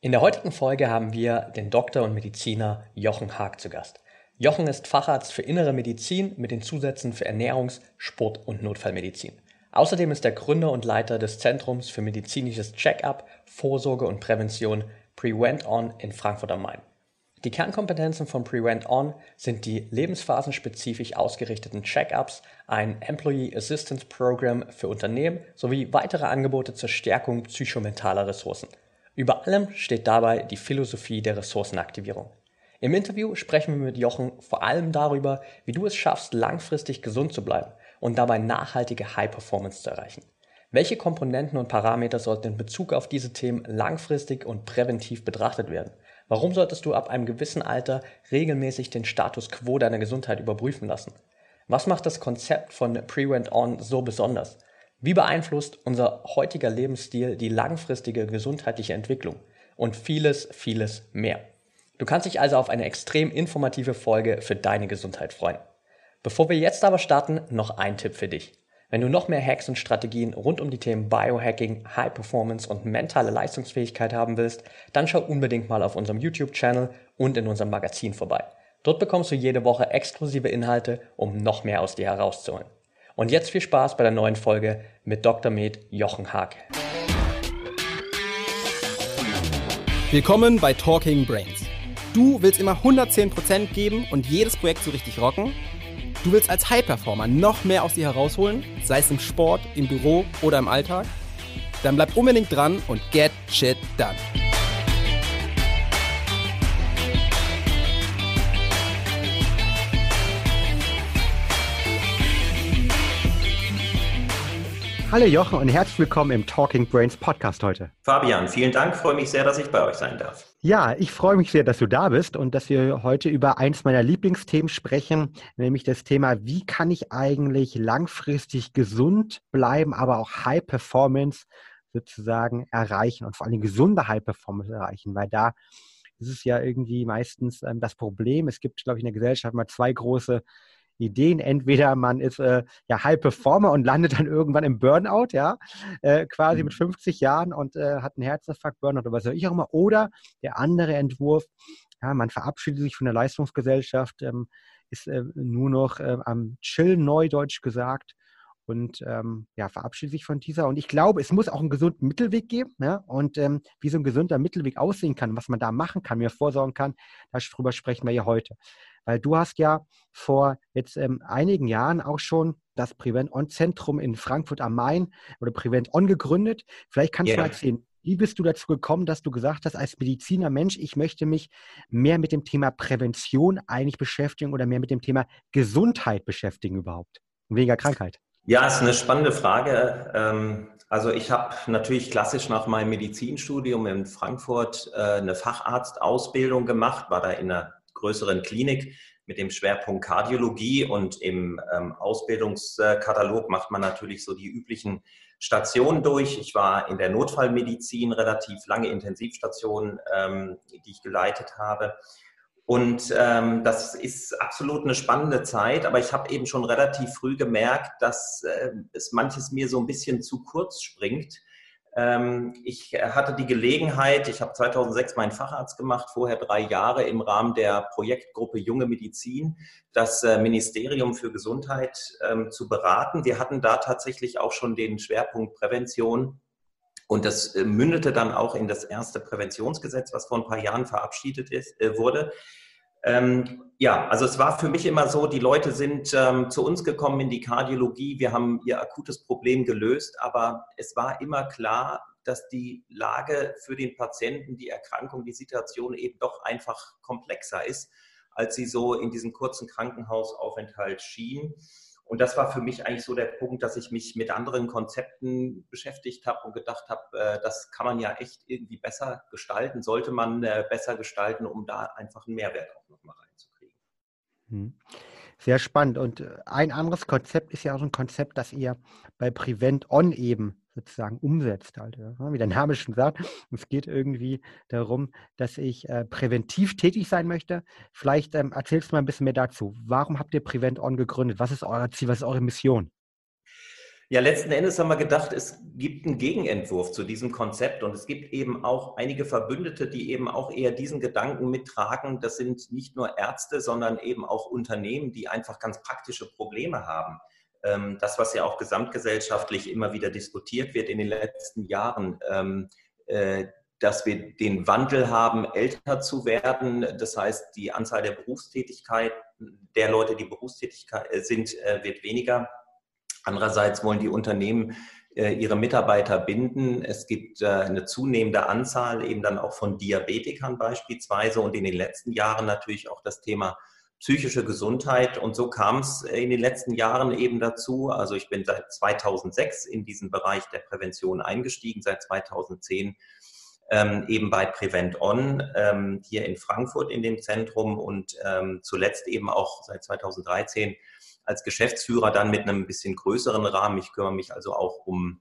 In der heutigen Folge haben wir den Doktor und Mediziner Jochen Haag zu Gast. Jochen ist Facharzt für Innere Medizin mit den Zusätzen für Ernährungs-, Sport- und Notfallmedizin. Außerdem ist er Gründer und Leiter des Zentrums für medizinisches Check-up, Vorsorge und Prävention Prevent On in Frankfurt am Main. Die Kernkompetenzen von Prevent On sind die lebensphasen-spezifisch ausgerichteten Check-ups, ein Employee Assistance Program für Unternehmen sowie weitere Angebote zur Stärkung psychomentaler Ressourcen. Über allem steht dabei die Philosophie der Ressourcenaktivierung. Im Interview sprechen wir mit Jochen vor allem darüber, wie du es schaffst, langfristig gesund zu bleiben und dabei nachhaltige High Performance zu erreichen. Welche Komponenten und Parameter sollten in Bezug auf diese Themen langfristig und präventiv betrachtet werden? Warum solltest du ab einem gewissen Alter regelmäßig den Status quo deiner Gesundheit überprüfen lassen? Was macht das Konzept von Prevent On so besonders? Wie beeinflusst unser heutiger Lebensstil die langfristige gesundheitliche Entwicklung? Und vieles, vieles mehr. Du kannst dich also auf eine extrem informative Folge für deine Gesundheit freuen. Bevor wir jetzt aber starten, noch ein Tipp für dich. Wenn du noch mehr Hacks und Strategien rund um die Themen Biohacking, High Performance und mentale Leistungsfähigkeit haben willst, dann schau unbedingt mal auf unserem YouTube-Channel und in unserem Magazin vorbei. Dort bekommst du jede Woche exklusive Inhalte, um noch mehr aus dir herauszuholen. Und jetzt viel Spaß bei der neuen Folge mit Dr. Med Jochen Haag. Willkommen bei Talking Brains. Du willst immer 110% geben und jedes Projekt so richtig rocken? Du willst als High-Performer noch mehr aus dir herausholen, sei es im Sport, im Büro oder im Alltag? Dann bleib unbedingt dran und get shit done. Hallo Jochen und herzlich willkommen im Talking Brains Podcast heute. Fabian, vielen Dank. Freue mich sehr, dass ich bei euch sein darf. Ja, ich freue mich sehr, dass du da bist und dass wir heute über eins meiner Lieblingsthemen sprechen, nämlich das Thema, wie kann ich eigentlich langfristig gesund bleiben, aber auch High Performance sozusagen erreichen und vor allem gesunde High Performance erreichen, weil da ist es ja irgendwie meistens ähm, das Problem. Es gibt, glaube ich, in der Gesellschaft mal zwei große Ideen. Entweder man ist äh, ja High Performer und landet dann irgendwann im Burnout, ja, äh, quasi mhm. mit 50 Jahren und äh, hat einen Herzinfarkt, Burnout oder was auch immer. Oder der andere Entwurf, ja, man verabschiedet sich von der Leistungsgesellschaft, ähm, ist äh, nur noch äh, am Chill, neudeutsch gesagt, und ähm, ja, verabschiedet sich von dieser. Und ich glaube, es muss auch einen gesunden Mittelweg geben. Ja? Und ähm, wie so ein gesunder Mittelweg aussehen kann, was man da machen kann, mir vorsorgen kann, darüber sprechen wir ja heute. Weil du hast ja vor jetzt ähm, einigen Jahren auch schon das Prevent On Zentrum in Frankfurt am Main oder Prevent On gegründet. Vielleicht kannst yeah. du erzählen, wie bist du dazu gekommen, dass du gesagt hast, als Mediziner Mensch, ich möchte mich mehr mit dem Thema Prävention eigentlich beschäftigen oder mehr mit dem Thema Gesundheit beschäftigen überhaupt? Weniger Krankheit. Ja, ist eine spannende Frage. Ähm, also ich habe natürlich klassisch nach meinem Medizinstudium in Frankfurt äh, eine Facharztausbildung gemacht, war da in einer größeren Klinik mit dem Schwerpunkt Kardiologie und im ähm, Ausbildungskatalog macht man natürlich so die üblichen Stationen durch. Ich war in der Notfallmedizin relativ lange Intensivstationen, ähm, die ich geleitet habe. Und ähm, das ist absolut eine spannende Zeit, aber ich habe eben schon relativ früh gemerkt, dass äh, es manches mir so ein bisschen zu kurz springt. Ähm, ich hatte die Gelegenheit, ich habe 2006 meinen Facharzt gemacht, vorher drei Jahre im Rahmen der Projektgruppe Junge Medizin, das äh, Ministerium für Gesundheit ähm, zu beraten. Wir hatten da tatsächlich auch schon den Schwerpunkt Prävention und das äh, mündete dann auch in das erste Präventionsgesetz, was vor ein paar Jahren verabschiedet ist, äh, wurde. Ähm, ja, also es war für mich immer so, die Leute sind ähm, zu uns gekommen in die Kardiologie, wir haben ihr akutes Problem gelöst, aber es war immer klar, dass die Lage für den Patienten, die Erkrankung, die Situation eben doch einfach komplexer ist, als sie so in diesem kurzen Krankenhausaufenthalt schien. Und das war für mich eigentlich so der Punkt, dass ich mich mit anderen Konzepten beschäftigt habe und gedacht habe, äh, das kann man ja echt irgendwie besser gestalten, sollte man äh, besser gestalten, um da einfach einen Mehrwert auch nochmal reinzukriegen. Hm. Sehr spannend. Und äh, ein anderes Konzept ist ja auch ein Konzept, das ihr bei Prevent On eben sozusagen umsetzt. Halt, ja. Wie der Name schon sagt, es geht irgendwie darum, dass ich äh, präventiv tätig sein möchte. Vielleicht ähm, erzählst du mal ein bisschen mehr dazu. Warum habt ihr Prevent On gegründet? Was ist euer Ziel? Was ist eure Mission? Ja, letzten Endes haben wir gedacht, es gibt einen Gegenentwurf zu diesem Konzept und es gibt eben auch einige Verbündete, die eben auch eher diesen Gedanken mittragen. Das sind nicht nur Ärzte, sondern eben auch Unternehmen, die einfach ganz praktische Probleme haben. Ähm, das, was ja auch gesamtgesellschaftlich immer wieder diskutiert wird in den letzten Jahren, ähm, äh, dass wir den Wandel haben, älter zu werden. Das heißt, die Anzahl der Berufstätigkeit, der Leute, die Berufstätigkeit äh, sind, äh, wird weniger. Andererseits wollen die Unternehmen äh, ihre Mitarbeiter binden. Es gibt eine zunehmende Anzahl eben dann auch von Diabetikern beispielsweise und in den letzten Jahren natürlich auch das Thema psychische Gesundheit. Und so kam es in den letzten Jahren eben dazu. Also ich bin seit 2006 in diesen Bereich der Prävention eingestiegen, seit 2010 ähm, eben bei Prevent On ähm, hier in Frankfurt in dem Zentrum und ähm, zuletzt eben auch seit 2013 als Geschäftsführer dann mit einem bisschen größeren Rahmen. Ich kümmere mich also auch um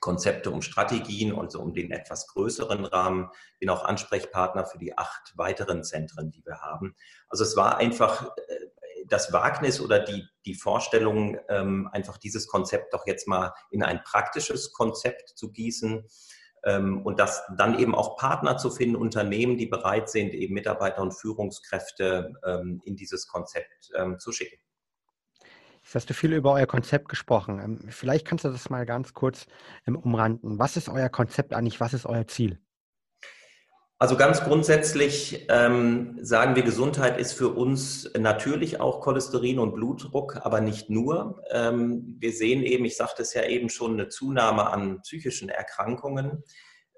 Konzepte, um Strategien, also um den etwas größeren Rahmen. Bin auch Ansprechpartner für die acht weiteren Zentren, die wir haben. Also es war einfach äh, das Wagnis oder die, die Vorstellung, ähm, einfach dieses Konzept doch jetzt mal in ein praktisches Konzept zu gießen ähm, und das dann eben auch Partner zu finden, Unternehmen, die bereit sind, eben Mitarbeiter und Führungskräfte ähm, in dieses Konzept zu schicken. Jetzt hast du viel über euer Konzept gesprochen. Vielleicht kannst du das mal ganz kurz umranden. Was ist euer Konzept eigentlich? Was ist euer Ziel? Also ganz grundsätzlich ähm, sagen wir, Gesundheit ist für uns natürlich auch Cholesterin und Blutdruck, aber nicht nur. Ähm, wir sehen eben, ich sagte es ja eben schon, eine Zunahme an psychischen Erkrankungen.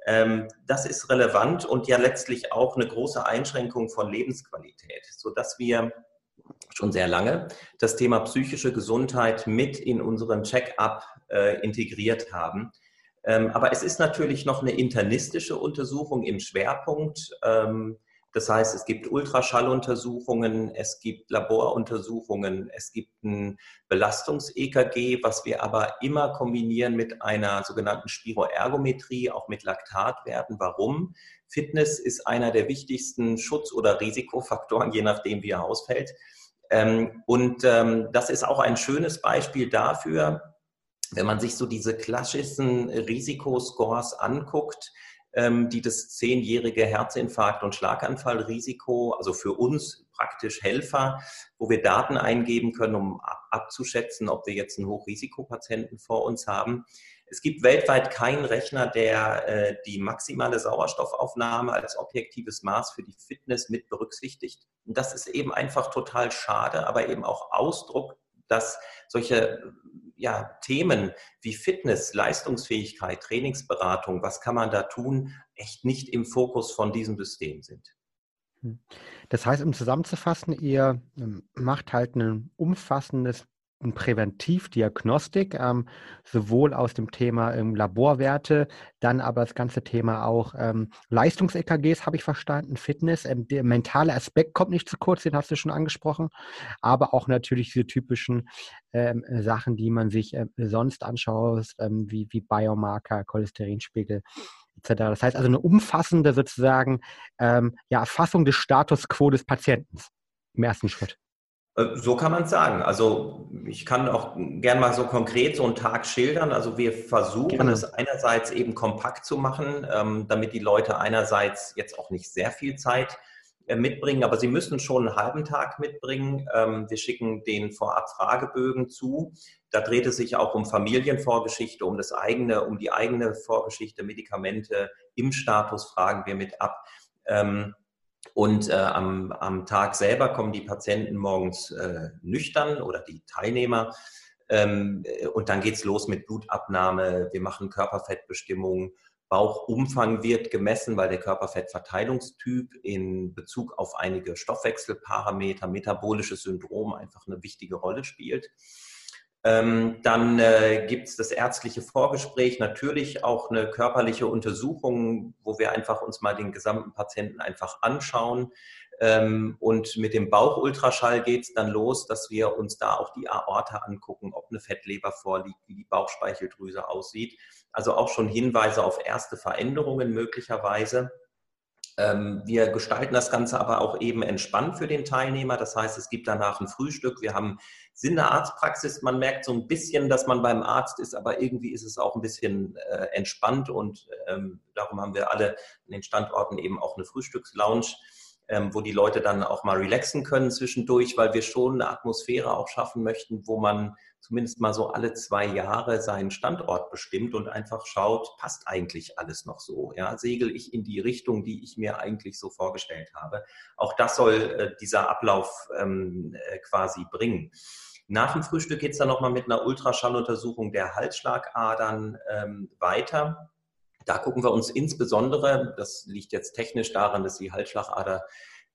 Ähm, das ist relevant und ja letztlich auch eine große Einschränkung von Lebensqualität, sodass wir schon sehr lange das Thema psychische Gesundheit mit in unseren Check-up äh, integriert haben. Ähm, aber es ist natürlich noch eine internistische Untersuchung im Schwerpunkt. Ähm, das heißt, es gibt Ultraschalluntersuchungen, es gibt Laboruntersuchungen, es gibt ein Belastungs-EKG, was wir aber immer kombinieren mit einer sogenannten Spiroergometrie, auch mit Laktatwerten. Warum? Fitness ist einer der wichtigsten Schutz- oder Risikofaktoren, je nachdem, wie er ausfällt. Ähm, und das ist auch ein schönes Beispiel dafür, wenn man sich so diese klassischen Risikoscores anguckt, ähm, die das zehnjährige Herzinfarkt- und Schlaganfallrisiko, also für uns praktisch Helfer, wo wir Daten eingeben können, um abzuschätzen, ob wir jetzt einen Hochrisikopatienten vor uns haben. Es gibt weltweit keinen Rechner, der äh, die maximale Sauerstoffaufnahme als objektives Maß für die Fitness mit berücksichtigt. Und das ist eben einfach total schade, aber eben auch Ausdruck, dass solche ja, Themen wie Fitness, Leistungsfähigkeit, Trainingsberatung, was kann man da tun, echt nicht im Fokus von diesem System sind. Hm. Das heißt, um zusammenzufassen, ihr ähm, macht halt ein umfassendes und Präventivdiagnostik, ähm, sowohl aus dem Thema ähm, Laborwerte, dann aber das ganze Thema auch ähm, Leistungs-EKGs, habe ich verstanden, Fitness, ähm, der mentale Aspekt kommt nicht zu kurz, den hast du schon angesprochen, aber auch natürlich diese typischen ähm, Sachen, die man sich äh, sonst anschaut, ähm, wie, wie Biomarker, Cholesterinspiegel, etc. Das heißt also eine umfassende sozusagen ja, Erfassung des Status quo des Patienten im ersten Schritt. Äh, so kann man es sagen. Also ich kann auch gern mal so konkret so einen Tag schildern. Also wir versuchen es einerseits eben kompakt zu machen, ähm, damit die Leute einerseits jetzt auch nicht sehr viel Zeit äh, mitbringen, aber sie müssen schon einen halben Tag mitbringen. Ähm, wir schicken den vorab Fragebögen zu. Da dreht es sich auch um Familienvorgeschichte, um das eigene, um die eigene Vorgeschichte, Medikamente, im Status fragen wir mit ab. Ähm, und äh, am, am Tag selber kommen die Patienten morgens äh, nüchtern oder die Teilnehmer. Ähm, äh, und dann geht es los mit Blutabnahme. Wir machen Körperfettbestimmung. Bauchumfang wird gemessen, weil der Körperfettverteilungstyp in Bezug auf einige Stoffwechselparameter, metabolisches Syndrom einfach eine wichtige Rolle spielt. Ähm, dann äh, gibt es das ärztliche Vorgespräch, natürlich auch eine körperliche Untersuchung, wo wir einfach uns mal den gesamten Patienten einfach anschauen. Ähm, und mit dem Bauchultraschall geht es dann los, dass wir uns da auch die Aorta angucken, ob eine Fettleber vorliegt, wie die Bauchspeicheldrüse aussieht. Also auch schon Hinweise auf erste Veränderungen möglicherweise. Ähm, wir gestalten das Ganze aber auch eben entspannt für den Teilnehmer. Das heißt, es gibt danach ein Frühstück. Wir haben Sinn der Arztpraxis. Man merkt so ein bisschen, dass man beim Arzt ist, aber irgendwie ist es auch ein bisschen äh, entspannt und ähm, darum haben wir alle an den Standorten eben auch eine Frühstückslounge ähm, wo die Leute dann auch mal relaxen können zwischendurch, weil wir schon eine Atmosphäre auch schaffen möchten, wo man zumindest mal so alle zwei Jahre seinen Standort bestimmt und einfach schaut, passt eigentlich alles noch so? Ja, segel ich in die Richtung, die ich mir eigentlich so vorgestellt habe? Auch das soll äh, dieser Ablauf ähm, äh, quasi bringen. Nach dem Frühstück geht es dann nochmal mit einer Ultraschalluntersuchung der Halsschlagadern ähm, weiter. Da gucken wir uns insbesondere, das liegt jetzt technisch daran, dass die Halsschlagader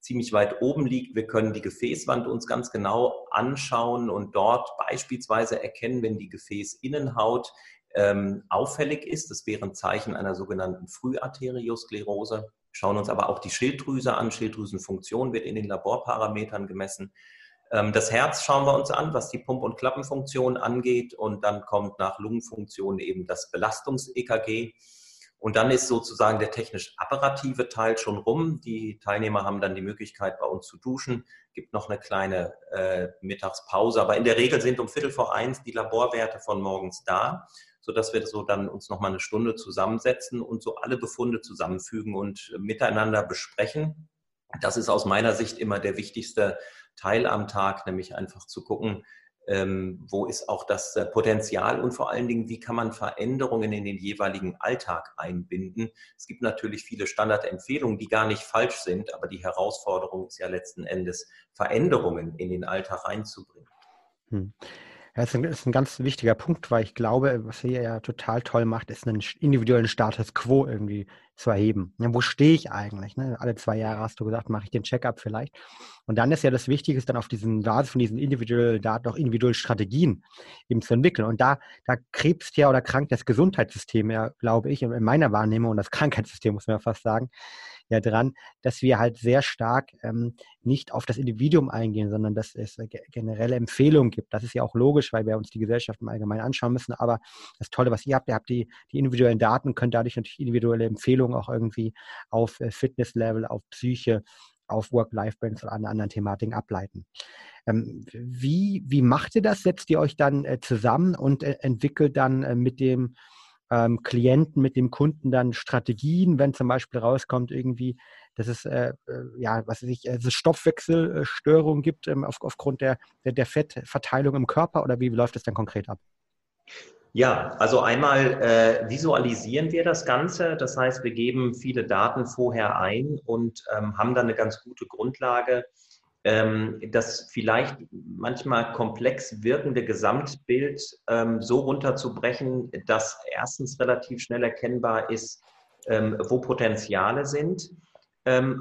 ziemlich weit oben liegt. Wir können die Gefäßwand uns ganz genau anschauen und dort beispielsweise erkennen, wenn die Gefäßinnenhaut ähm, auffällig ist. Das wäre ein Zeichen einer sogenannten Früharteriosklerose. Schauen uns aber auch die Schilddrüse an. Schilddrüsenfunktion wird in den Laborparametern gemessen. Ähm, das Herz schauen wir uns an, was die Pump- und Klappenfunktion angeht. Und dann kommt nach Lungenfunktion eben das Belastungs-EKG. Und dann ist sozusagen der technisch-apparative Teil schon rum. Die Teilnehmer haben dann die Möglichkeit, bei uns zu duschen. Gibt noch eine kleine äh, Mittagspause. Aber in der Regel sind um Viertel vor eins die Laborwerte von morgens da, sodass wir so dann uns noch mal eine Stunde zusammensetzen und so alle Befunde zusammenfügen und miteinander besprechen. Das ist aus meiner Sicht immer der wichtigste Teil am Tag, nämlich einfach zu gucken, ähm, wo ist auch das äh, Potenzial und vor allen Dingen, wie kann man Veränderungen in den jeweiligen Alltag einbinden. Es gibt natürlich viele Standardempfehlungen, die gar nicht falsch sind, aber die Herausforderung ist ja letzten Endes, Veränderungen in den Alltag reinzubringen. Hm. Ja, das ist ein ganz wichtiger Punkt, weil ich glaube, was ihr ja total toll macht, ist einen individuellen Status quo irgendwie zu erheben. Ja, wo stehe ich eigentlich? Ne? Alle zwei Jahre hast du gesagt, mache ich den Checkup vielleicht. Und dann ist ja das Wichtige, dann auf diesen Basis von diesen individuellen Daten auch individuelle Strategien eben zu entwickeln. Und da, da krebst ja oder krankt das Gesundheitssystem ja, glaube ich, in meiner Wahrnehmung und das Krankheitssystem, muss man ja fast sagen, ja dran, dass wir halt sehr stark ähm, nicht auf das Individuum eingehen, sondern dass es äh, generelle Empfehlungen gibt. Das ist ja auch logisch, weil wir uns die Gesellschaft im Allgemeinen anschauen müssen. Aber das Tolle, was ihr habt, ihr habt die, die individuellen Daten, könnt dadurch natürlich individuelle Empfehlungen auch irgendwie auf äh, Fitnesslevel, auf Psyche, auf Work-Life-Balance und anderen Thematiken ableiten. Ähm, wie, wie macht ihr das? Setzt ihr euch dann äh, zusammen und äh, entwickelt dann äh, mit dem ähm, Klienten, mit dem Kunden dann Strategien, wenn zum Beispiel rauskommt irgendwie, dass es äh, äh ja, was weiß ich, also Stoffwechselstörungen gibt ähm, auf, aufgrund der, der, der, Fettverteilung im Körper oder wie läuft das dann konkret ab? Ja, also einmal äh, visualisieren wir das Ganze. Das heißt, wir geben viele Daten vorher ein und ähm, haben dann eine ganz gute Grundlage, das vielleicht manchmal komplex wirkende Gesamtbild ähm, so runterzubrechen, dass erstens relativ schnell erkennbar ist, ähm, wo Potenziale sind.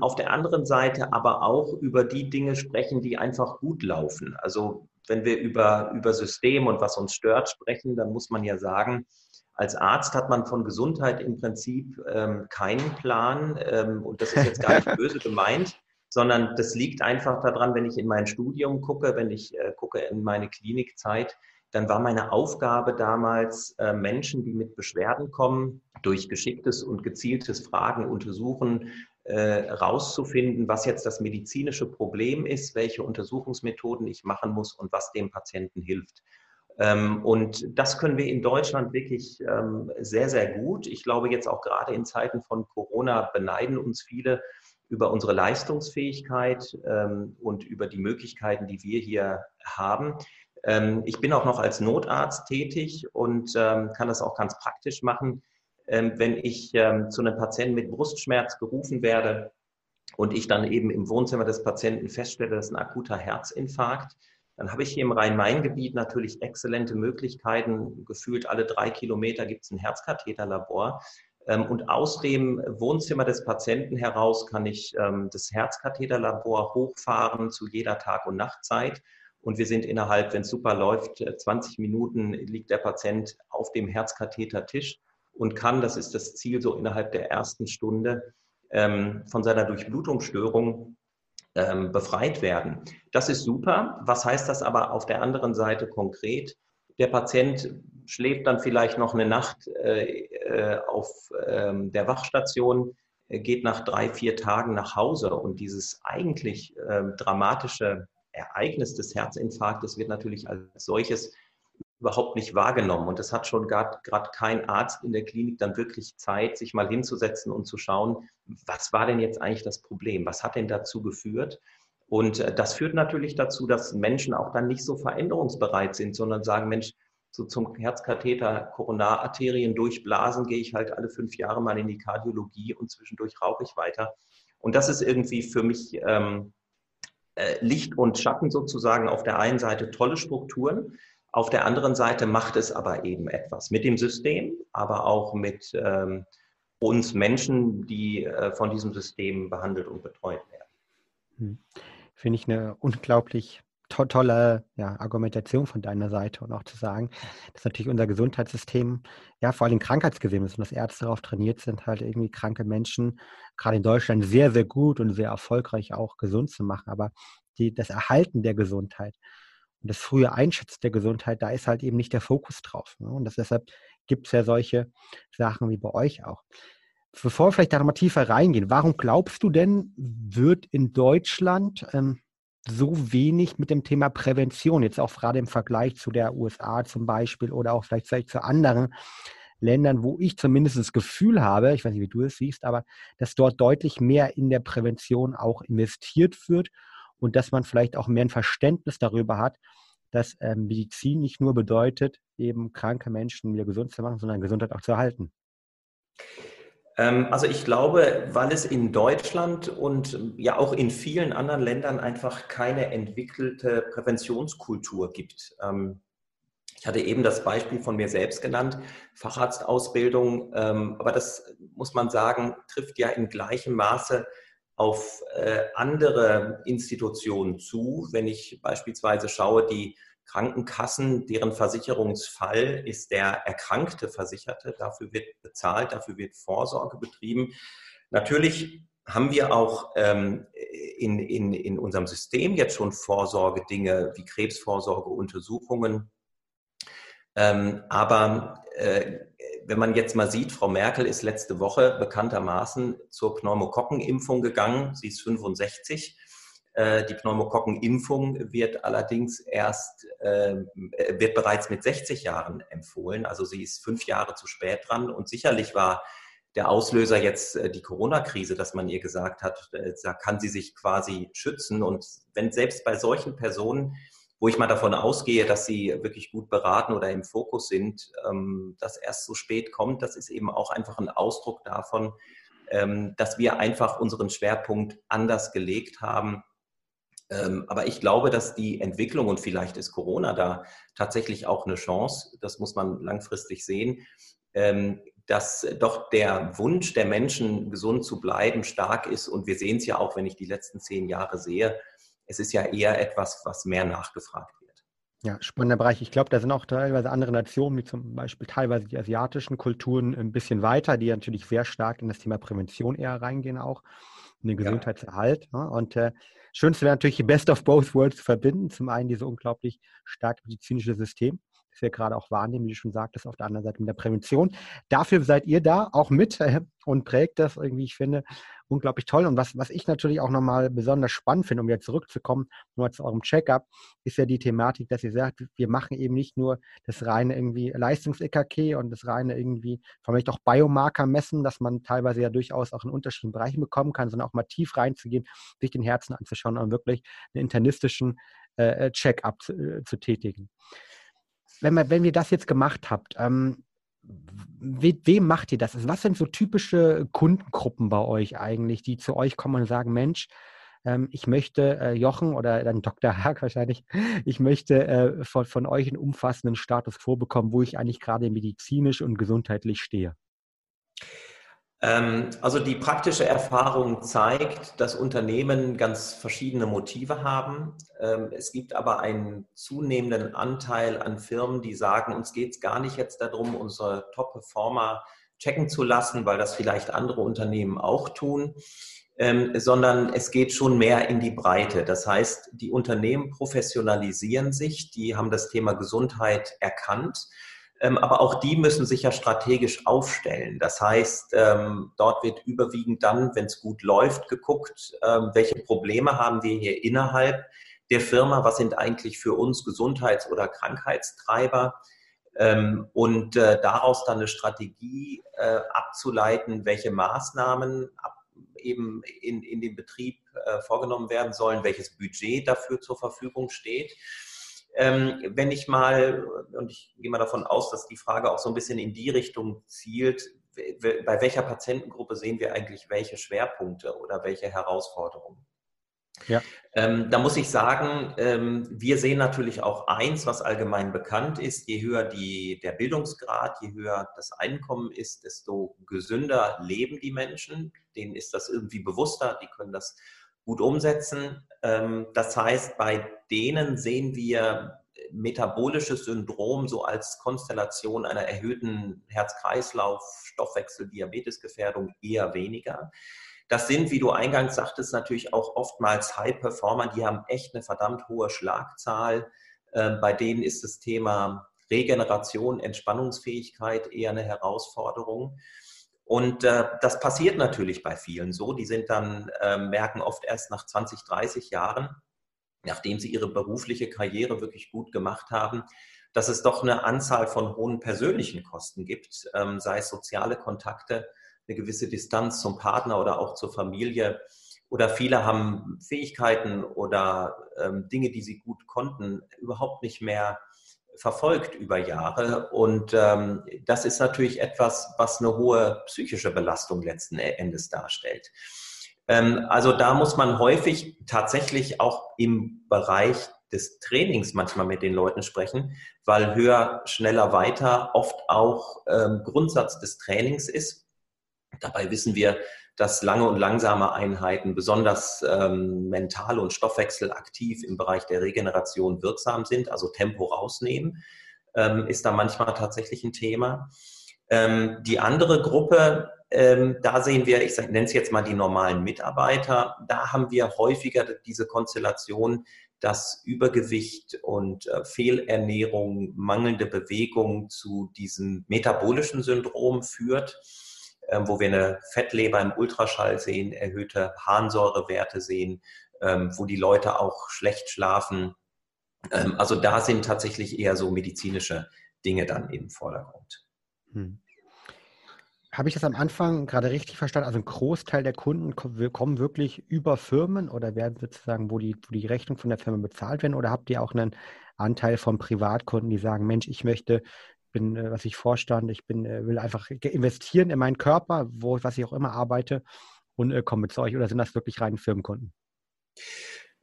auf der anderen Seite aber auch über die Dinge sprechen, die einfach gut laufen. Also wenn wir über, über System und was uns stört sprechen, dann muss man ja sagen, als Arzt hat man von Gesundheit im Prinzip ähm, keinen Plan. Ähm, und das ist jetzt gar nicht böse gemeint sondern das liegt einfach daran, wenn ich in mein Studium gucke, wenn ich äh, gucke in meine Klinikzeit, dann war meine Aufgabe damals, äh, Menschen, die mit Beschwerden kommen, durch geschicktes und gezieltes Fragen untersuchen, äh, rauszufinden, was jetzt das medizinische Problem ist, welche Untersuchungsmethoden ich machen muss und was dem Patienten hilft. Ähm, und das können wir in Deutschland wirklich ähm, sehr, sehr gut. Ich glaube jetzt auch gerade in Zeiten von Corona beneiden uns viele, über unsere Leistungsfähigkeit ähm, und über die Möglichkeiten, die wir hier haben. Ähm, ich bin auch noch als Notarzt tätig und ähm, kann das auch ganz praktisch machen. Ähm, wenn ich ähm, zu einem Patienten mit Brustschmerz gerufen werde und ich dann eben im Wohnzimmer des Patienten feststelle, das ist ein akuter Herzinfarkt, dann habe ich hier im Rhein-Main-Gebiet natürlich exzellente Möglichkeiten. Gefühlt alle drei Kilometer gibt es ein Herzkatheterlabor. Ähm, und aus dem Wohnzimmer des Patienten heraus kann ich ähm, das Herzkatheterlabor hochfahren zu jeder Tag- und Nachtzeit. Und wir sind innerhalb, wenn es super läuft, 20 äh, Minuten liegt der Patient auf dem Herzkathetertisch und kann, das ist das Ziel, so innerhalb der ersten Stunde ähm, von seiner Durchblutungsstörung befreit werden. Das ist super. Was heißt das aber auf der anderen Seite konkret? Der Patient schläft dann vielleicht noch eine Nacht äh, äh, auf ähm, der Wachstation, geht nach drei, vier Tagen nach Hause und dieses eigentlich äh, dramatische Ereignis des Herzinfarktes wird natürlich als solches überhaupt nicht wahrgenommen. Und es hat schon gerade kein Arzt in der Klinik dann wirklich Zeit, sich mal hinzusetzen und zu schauen, was war denn jetzt eigentlich das Problem? Was hat denn dazu geführt? Und äh, das führt natürlich dazu, dass Menschen auch dann nicht so veränderungsbereit sind, sondern sagen, Mensch, so zum Herzkatheter, Koronararterien durchblasen, gehe ich halt alle fünf Jahre mal in die Kardiologie und zwischendurch rauche ich weiter. Und das ist irgendwie für mich ähm, äh, Licht und Schatten sozusagen. Auf der einen Seite tolle Strukturen, auf der anderen Seite macht es aber eben etwas mit dem System, aber auch mit ähm, uns Menschen, die äh, von diesem System behandelt und betreut werden. Hm. Finde ich eine unglaublich to tolle ja, Argumentation von deiner Seite und auch zu sagen, dass natürlich unser Gesundheitssystem, ja, vor allem krankheitsgesehen ist und dass Ärzte darauf trainiert sind, halt irgendwie kranke Menschen, gerade in Deutschland, sehr, sehr gut und sehr erfolgreich auch gesund zu machen. Aber die, das Erhalten der Gesundheit und das frühe Einschätzen der Gesundheit, da ist halt eben nicht der Fokus drauf. Ne? Und das, deshalb gibt es ja solche Sachen wie bei euch auch. Bevor wir vielleicht da nochmal tiefer reingehen, warum glaubst du denn, wird in Deutschland ähm, so wenig mit dem Thema Prävention, jetzt auch gerade im Vergleich zu der USA zum Beispiel oder auch vielleicht, vielleicht zu anderen Ländern, wo ich zumindest das Gefühl habe, ich weiß nicht, wie du es siehst, aber dass dort deutlich mehr in der Prävention auch investiert wird und dass man vielleicht auch mehr ein Verständnis darüber hat, dass ähm, Medizin nicht nur bedeutet, eben kranke Menschen wieder gesund zu machen, sondern Gesundheit auch zu erhalten. Ähm, also ich glaube, weil es in Deutschland und ja auch in vielen anderen Ländern einfach keine entwickelte Präventionskultur gibt. Ähm, ich hatte eben das Beispiel von mir selbst genannt, Facharztausbildung, ähm, aber das muss man sagen, trifft ja in gleichem Maße auf äh, andere Institutionen zu. Wenn ich beispielsweise schaue, die Krankenkassen, deren Versicherungsfall ist der erkrankte Versicherte. Dafür wird bezahlt, dafür wird Vorsorge betrieben. Natürlich haben wir auch ähm, in, in, in unserem System jetzt schon Vorsorgedinge wie Krebsvorsorge, Untersuchungen. Ähm, aber äh, wenn man jetzt mal sieht, Frau Merkel ist letzte Woche bekanntermaßen zur Pneumokokkenimpfung gegangen. Sie ist 65 äh, die Pneumokokkenimpfung wird allerdings erst, ähm, äh, wird bereits mit 60 Jahren empfohlen. Also sie ist fünf Jahre zu spät dran. Und sicherlich war der Auslöser jetzt äh, die Corona-Krise, dass man ihr gesagt hat, da kann sie sich quasi schützen. Und wenn selbst bei solchen Personen, wo ich mal davon ausgehe, dass sie wirklich gut beraten oder im Fokus sind, ähm, das erst so spät kommt, das ist eben auch einfach ein Ausdruck davon, ähm, dass wir einfach unseren Schwerpunkt anders gelegt haben aber ich glaube, dass die Entwicklung, und vielleicht ist Corona da tatsächlich auch eine Chance, das muss man langfristig sehen, ähm, dass doch der Wunsch der Menschen, gesund zu bleiben, stark ist. Und wir sehen es ja auch, wenn ich die letzten zehn Jahre sehe, es ist ja eher etwas, was mehr nachgefragt wird. Ja, spannender Bereich. Ich glaube, da sind auch teilweise andere Nationen, wie zum Beispiel teilweise die asiatischen Kulturen, ein bisschen weiter, die natürlich sehr stark in das Thema Prävention eher reingehen auch, in den Gesundheitserhalt. Ja. Ne? Und äh, Schönste wäre natürlich, die Best of Both Worlds zu verbinden. Zum einen diese unglaublich starke medizinische System, das wir gerade auch wahrnehmen, wie du schon sagtest, auf der anderen Seite mit der Prävention. Dafür seid ihr da auch mit äh, und prägt das irgendwie, ich finde, unglaublich toll. Und was, was ich natürlich auch nochmal besonders spannend finde, um wieder zurückzukommen, nur zu eurem Checkup, ist ja die Thematik, dass ihr sagt, wir machen eben nicht nur das reine irgendwie Leistungs-EKG und das reine irgendwie vielleicht auch Biomarker messen, dass man teilweise ja durchaus auch in unterschiedlichen Bereichen bekommen kann, sondern auch mal tief reinzugehen, sich den Herzen anzuschauen und wirklich einen internistischen äh, Check-up zu, äh, zu tätigen wenn, man, wenn ihr das jetzt gemacht habt, ähm, we, wem macht ihr das? Also was sind so typische Kundengruppen bei euch eigentlich, die zu euch kommen und sagen, Mensch, ähm, ich möchte äh, Jochen oder dann Dr. Haag wahrscheinlich, ich möchte äh, von, von euch einen umfassenden Status vorbekommen, wo ich eigentlich gerade medizinisch und gesundheitlich stehe. Ähm, also die praktische Erfahrung zeigt, dass Unternehmen ganz verschiedene Motive haben. Ähm, es gibt aber einen zunehmenden Anteil an Firmen, die sagen, uns geht es gar nicht jetzt darum, unsere Top-Performer checken zu lassen, weil das vielleicht andere Unternehmen auch tun, ähm, sondern es geht schon mehr in die Breite. Das heißt, die Unternehmen professionalisieren sich, die haben das Thema Gesundheit erkannt aber auch die müssen sich ja strategisch aufstellen. Das heißt, ähm, dort wird überwiegend dann, wenn es gut läuft, geguckt, ähm, welche Probleme haben wir hier innerhalb der Firma, was sind eigentlich für uns Gesundheits- oder Krankheitstreiber und äh, daraus dann eine Strategie äh, abzuleiten, welche Maßnahmen eben in, in dem Betrieb äh, vorgenommen werden sollen, welches Budget dafür zur Verfügung steht. Ähm, wenn ich mal, und ich gehe mal davon aus, dass die Frage auch so ein bisschen in die Richtung zielt, bei welcher Patientengruppe sehen wir eigentlich welche Schwerpunkte oder welche Herausforderungen? Ja. Ähm, da muss ich sagen, ähm, wir sehen natürlich auch eins, was allgemein bekannt ist. Je höher die, der Bildungsgrad, je höher das Einkommen ist, desto gesünder leben die Menschen. Denen ist das irgendwie bewusster, die können das gut umsetzen. Ähm, das heißt, bei denen sehen wir metabolisches Syndrom so als Konstellation einer erhöhten Herz-Kreislauf, Stoffwechsel, Diabetesgefährdung eher weniger. Das sind, wie du eingangs sagtest, natürlich auch oftmals High-Performer, die haben echt eine verdammt hohe Schlagzahl. Ähm, bei denen ist das Thema Regeneration, Entspannungsfähigkeit eher eine Herausforderung. Und äh, das passiert natürlich bei vielen so. Die sind dann, äh, merken oft erst nach 20, 30 Jahren, nachdem sie ihre berufliche Karriere wirklich gut gemacht haben, dass es doch eine Anzahl von hohen persönlichen Kosten gibt, ähm, sei es soziale Kontakte, eine gewisse Distanz zum Partner oder auch zur Familie. Oder viele haben Fähigkeiten oder ähm, Dinge, die sie gut konnten, überhaupt nicht mehr verfolgt über Jahre. Und ähm, das ist natürlich etwas, was eine hohe psychische Belastung letzten Endes darstellt. Ähm, also da muss man häufig tatsächlich auch im Bereich des Trainings manchmal mit den Leuten sprechen, weil höher, schneller, weiter oft auch ähm, Grundsatz des Trainings ist. Dabei wissen wir, dass lange und langsame Einheiten besonders ähm, mental und stoffwechselaktiv im Bereich der Regeneration wirksam sind, also Tempo rausnehmen, ähm, ist da manchmal tatsächlich ein Thema. Ähm, die andere Gruppe, ähm, da sehen wir, ich nenne es jetzt mal die normalen Mitarbeiter, da haben wir häufiger diese Konstellation, dass Übergewicht und äh, Fehlernährung, mangelnde Bewegung zu diesem metabolischen Syndrom führt. Ähm, wo wir eine Fettleber im Ultraschall sehen, erhöhte Harnsäurewerte sehen, ähm, wo die Leute auch schlecht schlafen. Ähm, also da sind tatsächlich eher so medizinische Dinge dann im Vordergrund. Hm. Habe ich das am Anfang gerade richtig verstanden? Also ein Großteil der Kunden kommen wirklich über Firmen oder werden sozusagen, wo die, wo die Rechnung von der Firma bezahlt werden? Oder habt ihr auch einen Anteil von Privatkunden, die sagen, Mensch, ich möchte bin, äh, was ich Vorstand, ich bin, äh, will einfach investieren in meinen Körper, wo, was ich auch immer arbeite und äh, komme zu euch oder sind das wirklich rein Firmenkunden?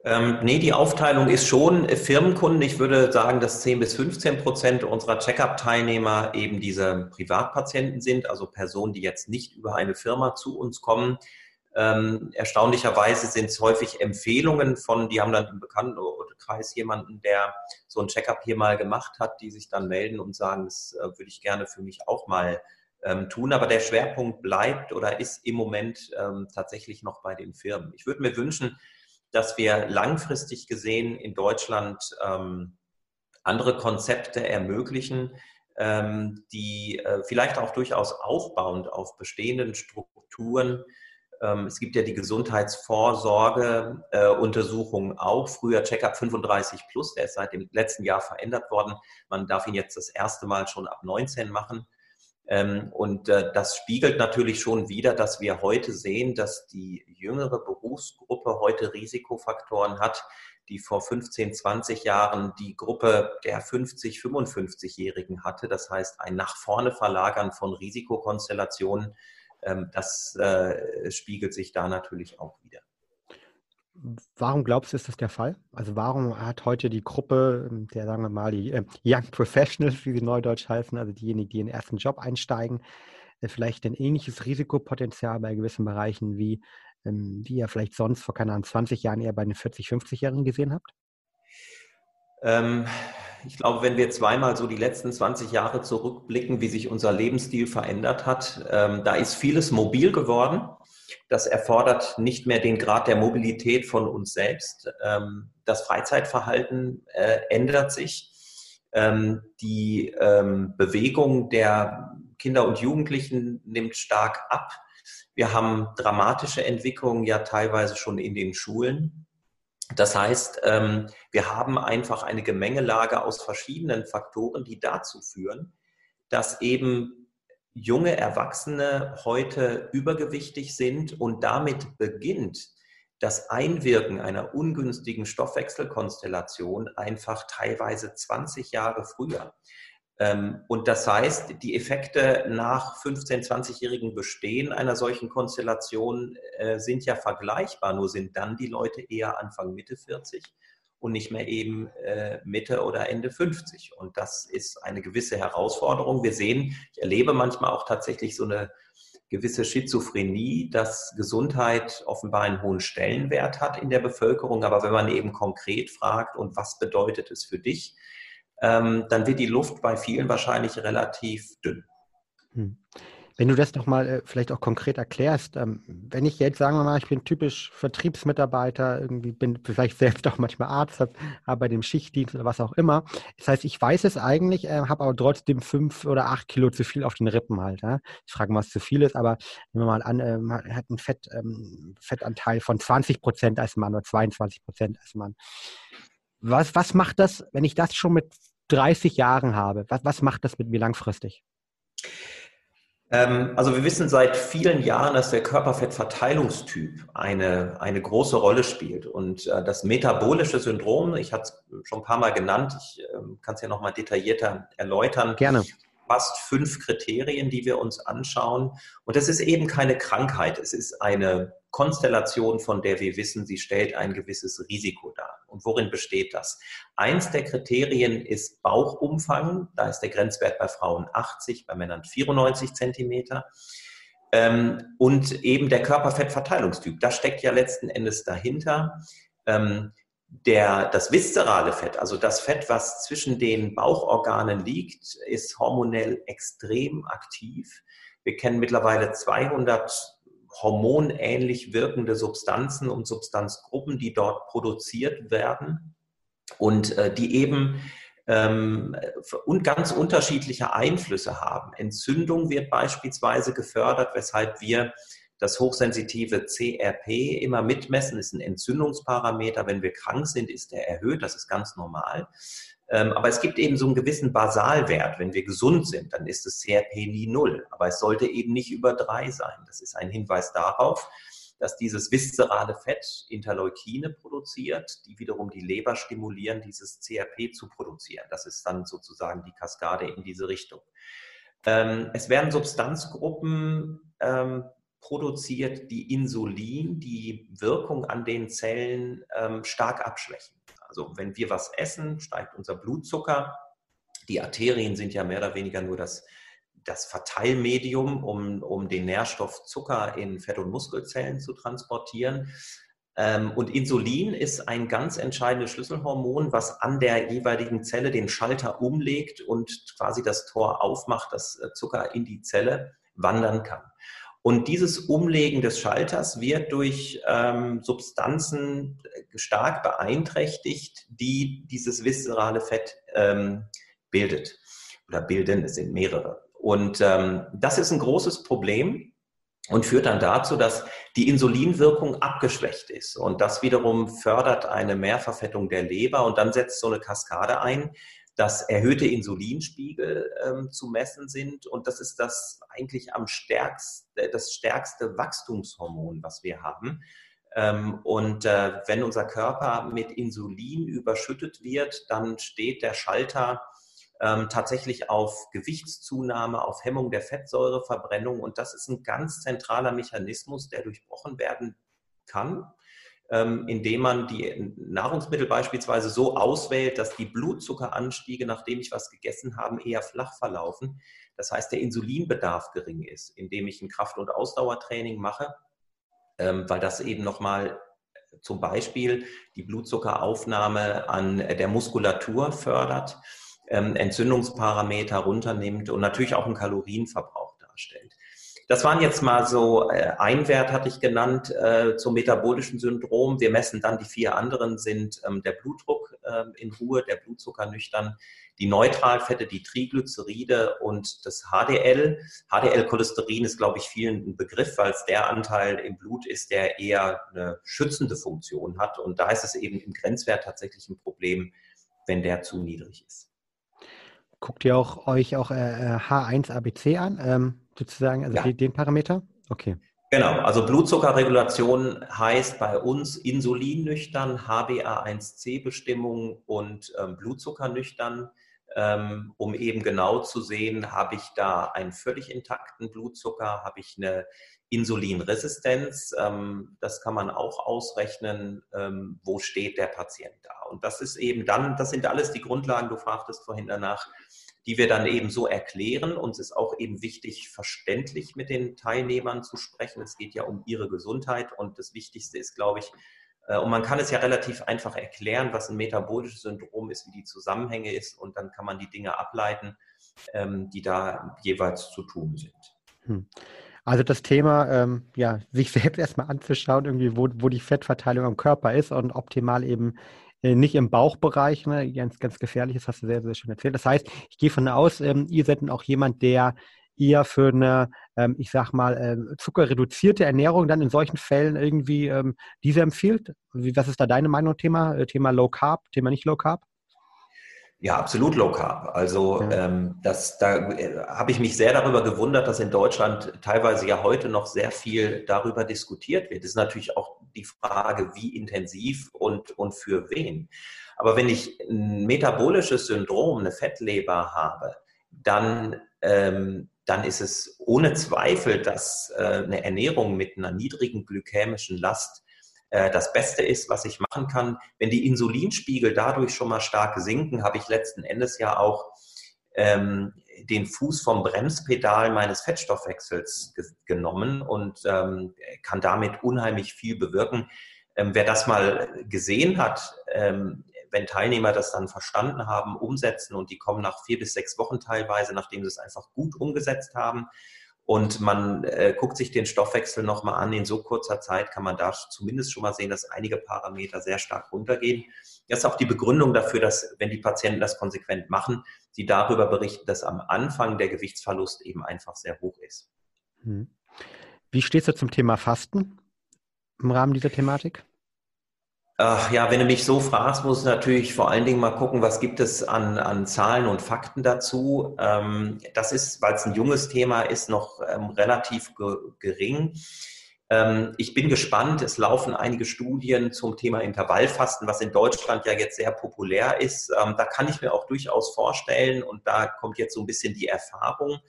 Ähm, nee, die Aufteilung ist schon äh, Firmenkunden. Ich würde sagen, dass 10 bis 15 Prozent unserer Check-up-Teilnehmer eben diese Privatpatienten sind, also Personen, die jetzt nicht über eine Firma zu uns kommen. Ähm, erstaunlicherweise sind es häufig Empfehlungen von, die haben dann im Bekanntenkreis jemanden, der so ein Checkup hier mal gemacht hat, die sich dann melden und sagen, das äh, würde ich gerne für mich auch mal ähm, tun. Aber der Schwerpunkt bleibt oder ist im Moment ähm, tatsächlich noch bei den Firmen. Ich würde mir wünschen, dass wir langfristig gesehen in Deutschland ähm, andere Konzepte ermöglichen, ähm, die äh, vielleicht auch durchaus aufbauend auf bestehenden Strukturen es gibt ja die Gesundheitsvorsorgeuntersuchung auch. Früher Checkup 35 plus, der ist seit dem letzten Jahr verändert worden. Man darf ihn jetzt das erste Mal schon ab 19 machen. Ähm, und äh, das spiegelt natürlich schon wieder, dass wir heute sehen, dass die jüngere Berufsgruppe heute Risikofaktoren hat, die vor 15, 20 Jahren die Gruppe der 50, 55-Jährigen hatte. Das heißt, ein nach vorne verlagern von Risikokonstellationen ähm, das äh, spiegelt sich da natürlich auch wieder. Warum glaubst du, ist das der Fall? Also warum hat heute die Gruppe der, sagen wir mal, die äh, Young Professionals, wie sie neudeutsch heißen, also diejenigen, die in den ersten Job einsteigen, äh, vielleicht ein ähnliches Risikopotenzial bei gewissen Bereichen, wie, ähm, wie ihr vielleicht sonst vor, keine Ahnung, 20 Jahren eher bei den 40-, 50-Jährigen gesehen habt? Ähm, ich glaube, wenn wir zweimal so die letzten 20 Jahre zurückblicken, wie sich unser Lebensstil verändert hat, ähm, da ist vieles mobil geworden. Das erfordert nicht mehr den Grad der Mobilität von uns selbst. Ähm, das Freizeitverhalten äh, ändert sich. Ähm, die ähm, Bewegung der Kinder und Jugendlichen nimmt stark ab. Wir haben dramatische Entwicklungen ja teilweise schon in den Schulen. Das heißt, ähm, wir haben einfach eine Gemengelage aus verschiedenen Faktoren, die dazu führen, dass eben junge Erwachsene heute übergewichtig sind und damit beginnt das Einwirken einer ungünstigen Stoffwechselkonstellation einfach teilweise 20 Jahre früher. Ähm, und das heißt, die Effekte nach 15-, 20-jährigen Bestehen einer solchen Konstellation äh, sind ja vergleichbar, nur sind dann die Leute eher Anfang, Mitte 40 und nicht mehr eben äh, Mitte oder Ende 50. Und das ist eine gewisse Herausforderung. Wir sehen, ich erlebe manchmal auch tatsächlich so eine gewisse Schizophrenie, dass Gesundheit offenbar einen hohen Stellenwert hat in der Bevölkerung. Aber wenn man eben konkret fragt, und was bedeutet es für dich, ähm, dann wird die Luft bei vielen wahrscheinlich relativ dünn. Hm. Wenn du das nochmal äh, vielleicht auch konkret erklärst, ähm, wenn ich jetzt, sagen wir mal, ich bin typisch Vertriebsmitarbeiter, irgendwie bin vielleicht selbst auch manchmal Arzt, hab bei dem Schichtdienst oder was auch immer. Das heißt, ich weiß es eigentlich, äh, habe aber trotzdem fünf oder acht Kilo zu viel auf den Rippen halt. Ja? Ich frage mal, was zu viel ist, aber nehmen wir mal an, äh, man hat einen Fett, ähm, Fettanteil von 20 Prozent als Mann oder 22 Prozent als Mann. Was, was macht das, wenn ich das schon mit 30 Jahren habe? Was, was macht das mit mir langfristig? Ähm, also wir wissen seit vielen Jahren, dass der Körperfettverteilungstyp eine, eine große Rolle spielt. Und äh, das metabolische Syndrom, ich hatte es schon ein paar Mal genannt, ich ähm, kann es ja nochmal detaillierter erläutern. Gerne fast fünf Kriterien, die wir uns anschauen. Und das ist eben keine Krankheit. Es ist eine Konstellation, von der wir wissen, sie stellt ein gewisses Risiko dar. Und worin besteht das? Eins der Kriterien ist Bauchumfang. Da ist der Grenzwert bei Frauen 80, bei Männern 94 Zentimeter. Ähm, und eben der Körperfettverteilungstyp. Das steckt ja letzten Endes dahinter. Ähm, der, das viszerale Fett, also das Fett, was zwischen den Bauchorganen liegt, ist hormonell extrem aktiv. Wir kennen mittlerweile 200 hormonähnlich wirkende Substanzen und Substanzgruppen, die dort produziert werden und äh, die eben ähm, und ganz unterschiedliche Einflüsse haben. Entzündung wird beispielsweise gefördert, weshalb wir das hochsensitive CRP immer mitmessen, ist ein Entzündungsparameter. Wenn wir krank sind, ist der erhöht, das ist ganz normal. Ähm, aber es gibt eben so einen gewissen Basalwert. Wenn wir gesund sind, dann ist das CRP nie null. Aber es sollte eben nicht über drei sein. Das ist ein Hinweis darauf, dass dieses viszerale Fett Interleukine produziert, die wiederum die Leber stimulieren, dieses CRP zu produzieren. Das ist dann sozusagen die Kaskade in diese Richtung. Ähm, es werden Substanzgruppen ähm, produziert, die Insulin, die Wirkung an den Zellen ähm, stark abschwächen. Also wenn wir was essen, steigt unser Blutzucker. Die Arterien sind ja mehr oder weniger nur das, das Verteilmedium, um, um den Nährstoff Zucker in Fett- und Muskelzellen zu transportieren. Ähm, und Insulin ist ein ganz entscheidendes Schlüsselhormon, was an der jeweiligen Zelle den Schalter umlegt und quasi das Tor aufmacht, dass äh, Zucker in die Zelle wandern kann. Und dieses Umlegen des Schalters wird durch ähm, Substanzen stark beeinträchtigt, die dieses viszerale Fett ähm, bildet oder bilden. Es sind mehrere. Und ähm, das ist ein großes Problem und führt dann dazu, dass die Insulinwirkung abgeschwächt ist. Und das wiederum fördert eine Mehrverfettung der Leber und dann setzt so eine Kaskade ein, dass erhöhte Insulinspiegel ähm, zu messen sind. Und das ist das eigentlich am stärksten, das stärkste Wachstumshormon, was wir haben. Ähm, und äh, wenn unser Körper mit Insulin überschüttet wird, dann steht der Schalter ähm, tatsächlich auf Gewichtszunahme, auf Hemmung der Fettsäureverbrennung. Und das ist ein ganz zentraler Mechanismus, der durchbrochen werden kann indem man die Nahrungsmittel beispielsweise so auswählt, dass die Blutzuckeranstiege, nachdem ich was gegessen habe, eher flach verlaufen. Das heißt, der Insulinbedarf gering ist, indem ich ein Kraft- und Ausdauertraining mache, ähm, weil das eben nochmal zum Beispiel die Blutzuckeraufnahme an der Muskulatur fördert, ähm, Entzündungsparameter runternimmt und natürlich auch einen Kalorienverbrauch darstellt. Das waren jetzt mal so, äh, ein Wert hatte ich genannt äh, zum metabolischen Syndrom. Wir messen dann die vier anderen, sind ähm, der Blutdruck, ähm, in Ruhe, der Blutzucker nüchtern, die Neutralfette, die Triglyceride und das HDL. HDL-Cholesterin ist, glaube ich, vielen ein Begriff, weil es der Anteil im Blut ist, der eher eine schützende Funktion hat. Und da ist es eben im Grenzwert tatsächlich ein Problem, wenn der zu niedrig ist. Guckt ihr auch euch auch äh, H1ABC an, ähm, sozusagen, also ja. den Parameter? Okay. Genau, also Blutzuckerregulation heißt bei uns insulinnüchtern, HbA1c-Bestimmung und ähm, Blutzuckernüchtern, ähm, um eben genau zu sehen, habe ich da einen völlig intakten Blutzucker, habe ich eine Insulinresistenz. Ähm, das kann man auch ausrechnen, ähm, wo steht der Patient da. Und das ist eben dann, das sind alles die Grundlagen, du fragtest vorhin danach, die wir dann eben so erklären. Uns ist auch eben wichtig, verständlich mit den Teilnehmern zu sprechen. Es geht ja um ihre Gesundheit und das Wichtigste ist, glaube ich, äh, und man kann es ja relativ einfach erklären, was ein metabolisches Syndrom ist, wie die Zusammenhänge ist und dann kann man die Dinge ableiten, ähm, die da jeweils zu tun sind. Hm. Also das Thema, ähm, ja, sich selbst erstmal anzuschauen, irgendwie, wo, wo die Fettverteilung am Körper ist und optimal eben nicht im Bauchbereich, ne, ganz, ganz gefährlich, das hast du sehr, sehr schön erzählt. Das heißt, ich gehe von aus, ähm, ihr seid auch jemand, der eher für eine, ähm, ich sag mal, äh, zuckerreduzierte Ernährung dann in solchen Fällen irgendwie ähm, diese empfiehlt? Wie, was ist da deine Meinung Thema? Äh, Thema Low Carb, Thema nicht Low Carb? Ja, absolut Low Carb. Also ja. ähm, das, da äh, habe ich mich sehr darüber gewundert, dass in Deutschland teilweise ja heute noch sehr viel darüber diskutiert wird. Das ist natürlich auch die Frage, wie intensiv und, und für wen. Aber wenn ich ein metabolisches Syndrom, eine Fettleber habe, dann, ähm, dann ist es ohne Zweifel, dass äh, eine Ernährung mit einer niedrigen glykämischen Last äh, das Beste ist, was ich machen kann. Wenn die Insulinspiegel dadurch schon mal stark sinken, habe ich letzten Endes ja auch ähm, den Fuß vom Bremspedal meines Fettstoffwechsels ge genommen und ähm, kann damit unheimlich viel bewirken. Ähm, wer das mal gesehen hat, ähm, wenn Teilnehmer das dann verstanden haben, umsetzen und die kommen nach vier bis sechs Wochen teilweise, nachdem sie es einfach gut umgesetzt haben, und man äh, guckt sich den Stoffwechsel nochmal an. In so kurzer Zeit kann man da zumindest schon mal sehen, dass einige Parameter sehr stark runtergehen. Das ist auch die Begründung dafür, dass, wenn die Patienten das konsequent machen, sie darüber berichten, dass am Anfang der Gewichtsverlust eben einfach sehr hoch ist. Hm. Wie stehst du zum Thema Fasten im Rahmen dieser Thematik? Ach, ja, wenn du mich so fragst, muss ich natürlich vor allen Dingen mal gucken, was gibt es an, an Zahlen und Fakten dazu. Ähm, das ist, weil es ein junges Thema ist, noch ähm, relativ ge gering. Ähm, ich bin gespannt. Es laufen einige Studien zum Thema Intervallfasten, was in Deutschland ja jetzt sehr populär ist. Ähm, da kann ich mir auch durchaus vorstellen, und da kommt jetzt so ein bisschen die Erfahrung,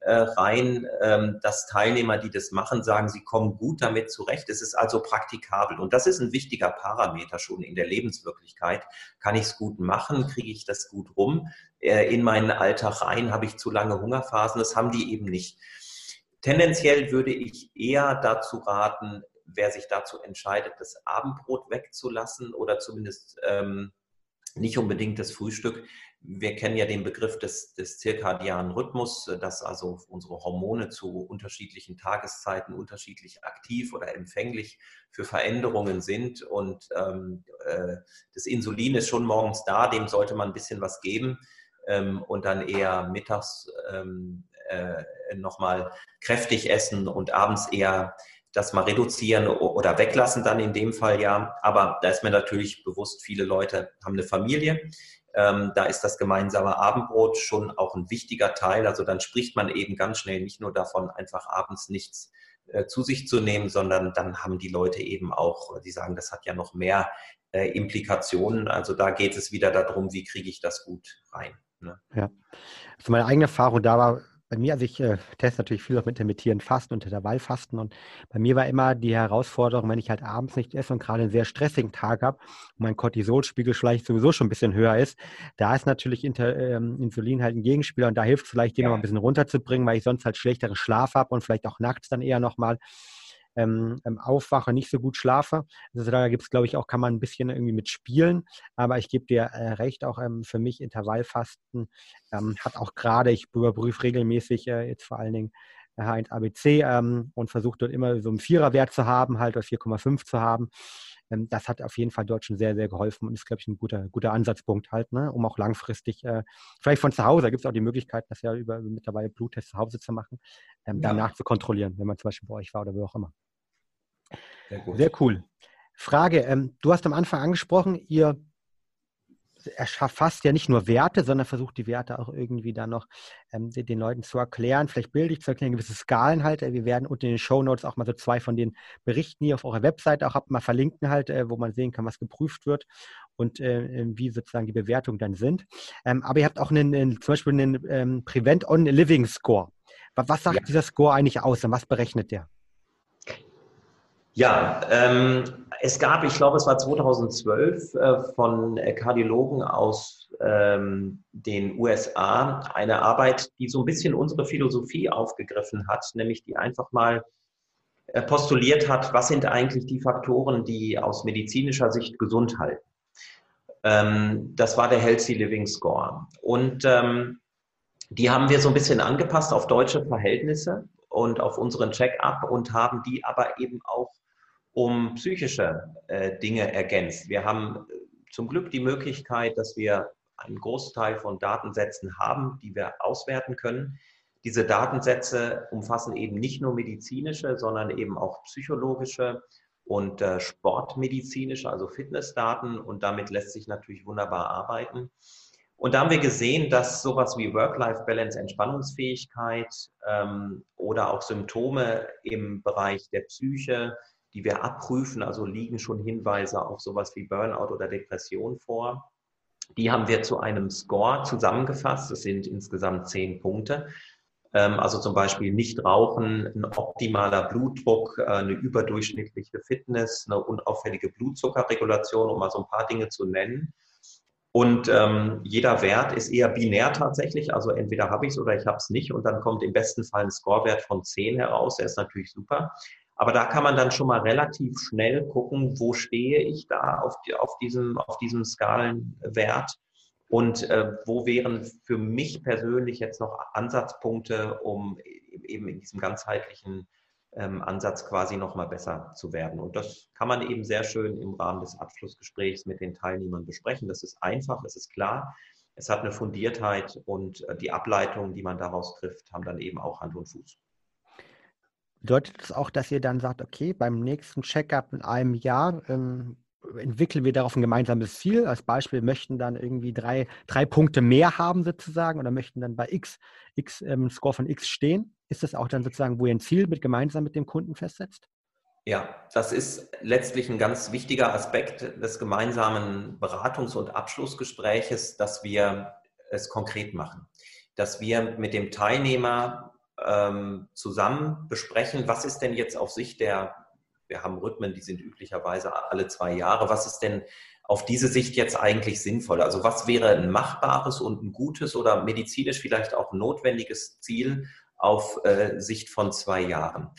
äh, rein, ähm, dass Teilnehmer, die das machen, sagen, sie kommen gut damit zurecht. Es ist also praktikabel. Und das ist ein wichtiger Parameter schon in der Lebenswirklichkeit. Kann ich es gut machen? Kriege ich das gut rum? Äh, in meinen Alltag rein habe ich zu lange Hungerphasen? Das haben die eben nicht. Tendenziell würde ich eher dazu raten, wer sich dazu entscheidet, das Abendbrot wegzulassen oder zumindest ähm, nicht unbedingt das Frühstück, wir kennen ja den Begriff des, des zirkadianen Rhythmus, dass also unsere Hormone zu unterschiedlichen Tageszeiten unterschiedlich aktiv oder empfänglich für Veränderungen sind. Und ähm, äh, das Insulin ist schon morgens da, dem sollte man ein bisschen was geben ähm, und dann eher mittags ähm, äh, nochmal kräftig essen und abends eher das mal reduzieren oder weglassen dann in dem Fall ja. Aber da ist mir natürlich bewusst, viele Leute haben eine Familie. Ähm, da ist das gemeinsame Abendbrot schon auch ein wichtiger Teil. Also dann spricht man eben ganz schnell nicht nur davon, einfach abends nichts äh, zu sich zu nehmen, sondern dann haben die Leute eben auch, die sagen, das hat ja noch mehr äh, Implikationen. Also da geht es wieder darum, wie kriege ich das gut rein. Ne? Ja, also meine eigene Erfahrung da war bei mir, also ich äh, teste natürlich viel auch mit intermittierend Fasten und Intervallfasten und bei mir war immer die Herausforderung, wenn ich halt abends nicht esse und gerade einen sehr stressigen Tag habe und mein Cortisolspiegel vielleicht sowieso schon ein bisschen höher ist, da ist natürlich Inter, ähm, Insulin halt ein Gegenspieler und da hilft es vielleicht, den ja. noch ein bisschen runterzubringen, weil ich sonst halt schlechteren Schlaf habe und vielleicht auch nachts dann eher nochmal ähm, ähm, aufwache, nicht so gut schlafe. Also da gibt es, glaube ich, auch, kann man ein bisschen irgendwie mit spielen. Aber ich gebe dir äh, recht, auch ähm, für mich Intervallfasten ähm, hat auch gerade, ich überprüfe regelmäßig äh, jetzt vor allen Dingen H1ABC ähm, und versucht dort immer so einen Viererwert zu haben, halt oder 4,5 zu haben. Ähm, das hat auf jeden Fall dort schon sehr, sehr geholfen und ist, glaube ich, ein guter, guter Ansatzpunkt halt, ne? um auch langfristig, äh, vielleicht von zu Hause, da gibt es auch die Möglichkeit, das ja über mittlerweile Bluttests zu Hause zu machen, ähm, ja. danach zu kontrollieren, wenn man zum Beispiel bei euch war oder wo auch immer. Sehr, sehr cool. Frage, ähm, du hast am Anfang angesprochen, ihr erfasst ja nicht nur Werte, sondern versucht die Werte auch irgendwie dann noch ähm, den, Leuten zu erklären, vielleicht bildlich zu erklären, gewisse Skalen halt. Äh, wir werden unter den Show Notes auch mal so zwei von den Berichten hier auf eurer Website auch mal verlinken halt, äh, wo man sehen kann, was geprüft wird und äh, wie sozusagen die Bewertungen dann sind. Ähm, aber ihr habt auch einen, einen zum Beispiel einen ähm, Prevent on Living Score. Was sagt ja. dieser Score eigentlich aus und was berechnet der? Ja, ähm, es gab, ich glaube, es war 2012 äh, von Kardiologen aus ähm, den USA eine Arbeit, die so ein bisschen unsere Philosophie aufgegriffen hat, nämlich die einfach mal äh, postuliert hat, was sind eigentlich die Faktoren, die aus medizinischer Sicht gesund halten. Ähm, das war der Healthy Living Score. Und ähm, die haben wir so ein bisschen angepasst auf deutsche Verhältnisse und auf unseren Check-up und haben die aber eben auch um psychische äh, Dinge ergänzt. Wir haben äh, zum Glück die Möglichkeit, dass wir einen Großteil von Datensätzen haben, die wir auswerten können. Diese Datensätze umfassen eben nicht nur medizinische, sondern eben auch psychologische und äh, sportmedizinische, also Fitnessdaten. Und damit lässt sich natürlich wunderbar arbeiten. Und da haben wir gesehen, dass sowas wie Work-Life-Balance, Entspannungsfähigkeit ähm, oder auch Symptome im Bereich der Psyche, die wir abprüfen. Also liegen schon Hinweise auf sowas wie Burnout oder Depression vor. Die haben wir zu einem Score zusammengefasst. Das sind insgesamt zehn Punkte. Ähm, also zum Beispiel nicht rauchen, ein optimaler Blutdruck, äh, eine überdurchschnittliche Fitness, eine unauffällige Blutzuckerregulation, um mal so ein paar Dinge zu nennen. Und ähm, jeder Wert ist eher binär tatsächlich. Also entweder habe ich es oder ich habe es nicht. Und dann kommt im besten Fall ein Scorewert von 10 heraus. Der ist natürlich super. Aber da kann man dann schon mal relativ schnell gucken, wo stehe ich da auf, die, auf, diesem, auf diesem Skalenwert und äh, wo wären für mich persönlich jetzt noch Ansatzpunkte, um eben in diesem ganzheitlichen ähm, Ansatz quasi nochmal besser zu werden. Und das kann man eben sehr schön im Rahmen des Abschlussgesprächs mit den Teilnehmern besprechen. Das ist einfach, es ist klar, es hat eine Fundiertheit und äh, die Ableitungen, die man daraus trifft, haben dann eben auch Hand und Fuß. Bedeutet das auch, dass ihr dann sagt, okay, beim nächsten Checkup in einem Jahr ähm, entwickeln wir darauf ein gemeinsames Ziel? Als Beispiel möchten dann irgendwie drei, drei Punkte mehr haben sozusagen oder möchten dann bei X, X ähm, Score von X stehen? Ist das auch dann sozusagen, wo ihr ein Ziel mit gemeinsam mit dem Kunden festsetzt? Ja, das ist letztlich ein ganz wichtiger Aspekt des gemeinsamen Beratungs- und Abschlussgespräches, dass wir es konkret machen. Dass wir mit dem Teilnehmer ähm, zusammen besprechen, was ist denn jetzt auf Sicht der, wir haben Rhythmen, die sind üblicherweise alle zwei Jahre, was ist denn auf diese Sicht jetzt eigentlich sinnvoll? Also was wäre ein machbares und ein gutes oder medizinisch vielleicht auch notwendiges Ziel auf äh, Sicht von zwei Jahren?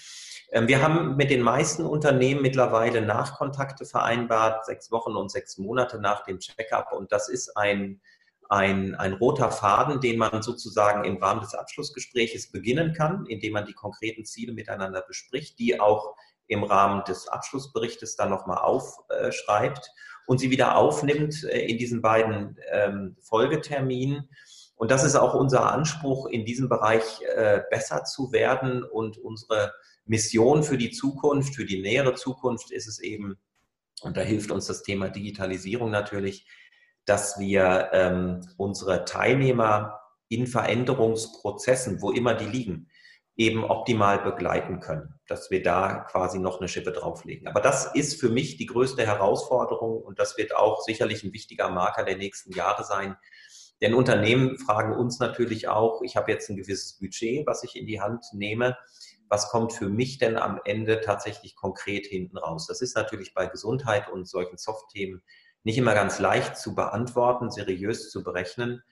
Ähm, wir haben mit den meisten Unternehmen mittlerweile Nachkontakte vereinbart, sechs Wochen und sechs Monate nach dem Checkup. Und das ist ein ein, ein roter Faden, den man sozusagen im Rahmen des Abschlussgespräches beginnen kann, indem man die konkreten Ziele miteinander bespricht, die auch im Rahmen des Abschlussberichtes dann nochmal aufschreibt und sie wieder aufnimmt äh, in diesen beiden ähm, Folgeterminen. Und das ist auch unser Anspruch, in diesem Bereich äh, besser zu werden. Und unsere Mission für die Zukunft, für die nähere Zukunft ist es eben, und da hilft uns das Thema Digitalisierung natürlich, dass wir ähm, unsere Teilnehmer in Veränderungsprozessen, wo immer die liegen, eben optimal begleiten können, dass wir da quasi noch eine Schippe drauflegen. Aber das ist für mich die größte Herausforderung und das wird auch sicherlich ein wichtiger Marker der nächsten Jahre sein. Denn Unternehmen fragen uns natürlich auch, ich habe jetzt ein gewisses Budget, was ich in die Hand nehme. Was kommt für mich denn am Ende tatsächlich konkret hinten raus? Das ist natürlich bei Gesundheit und solchen Soft-Themen nicht immer ganz leicht zu beantworten, seriös zu berechnen.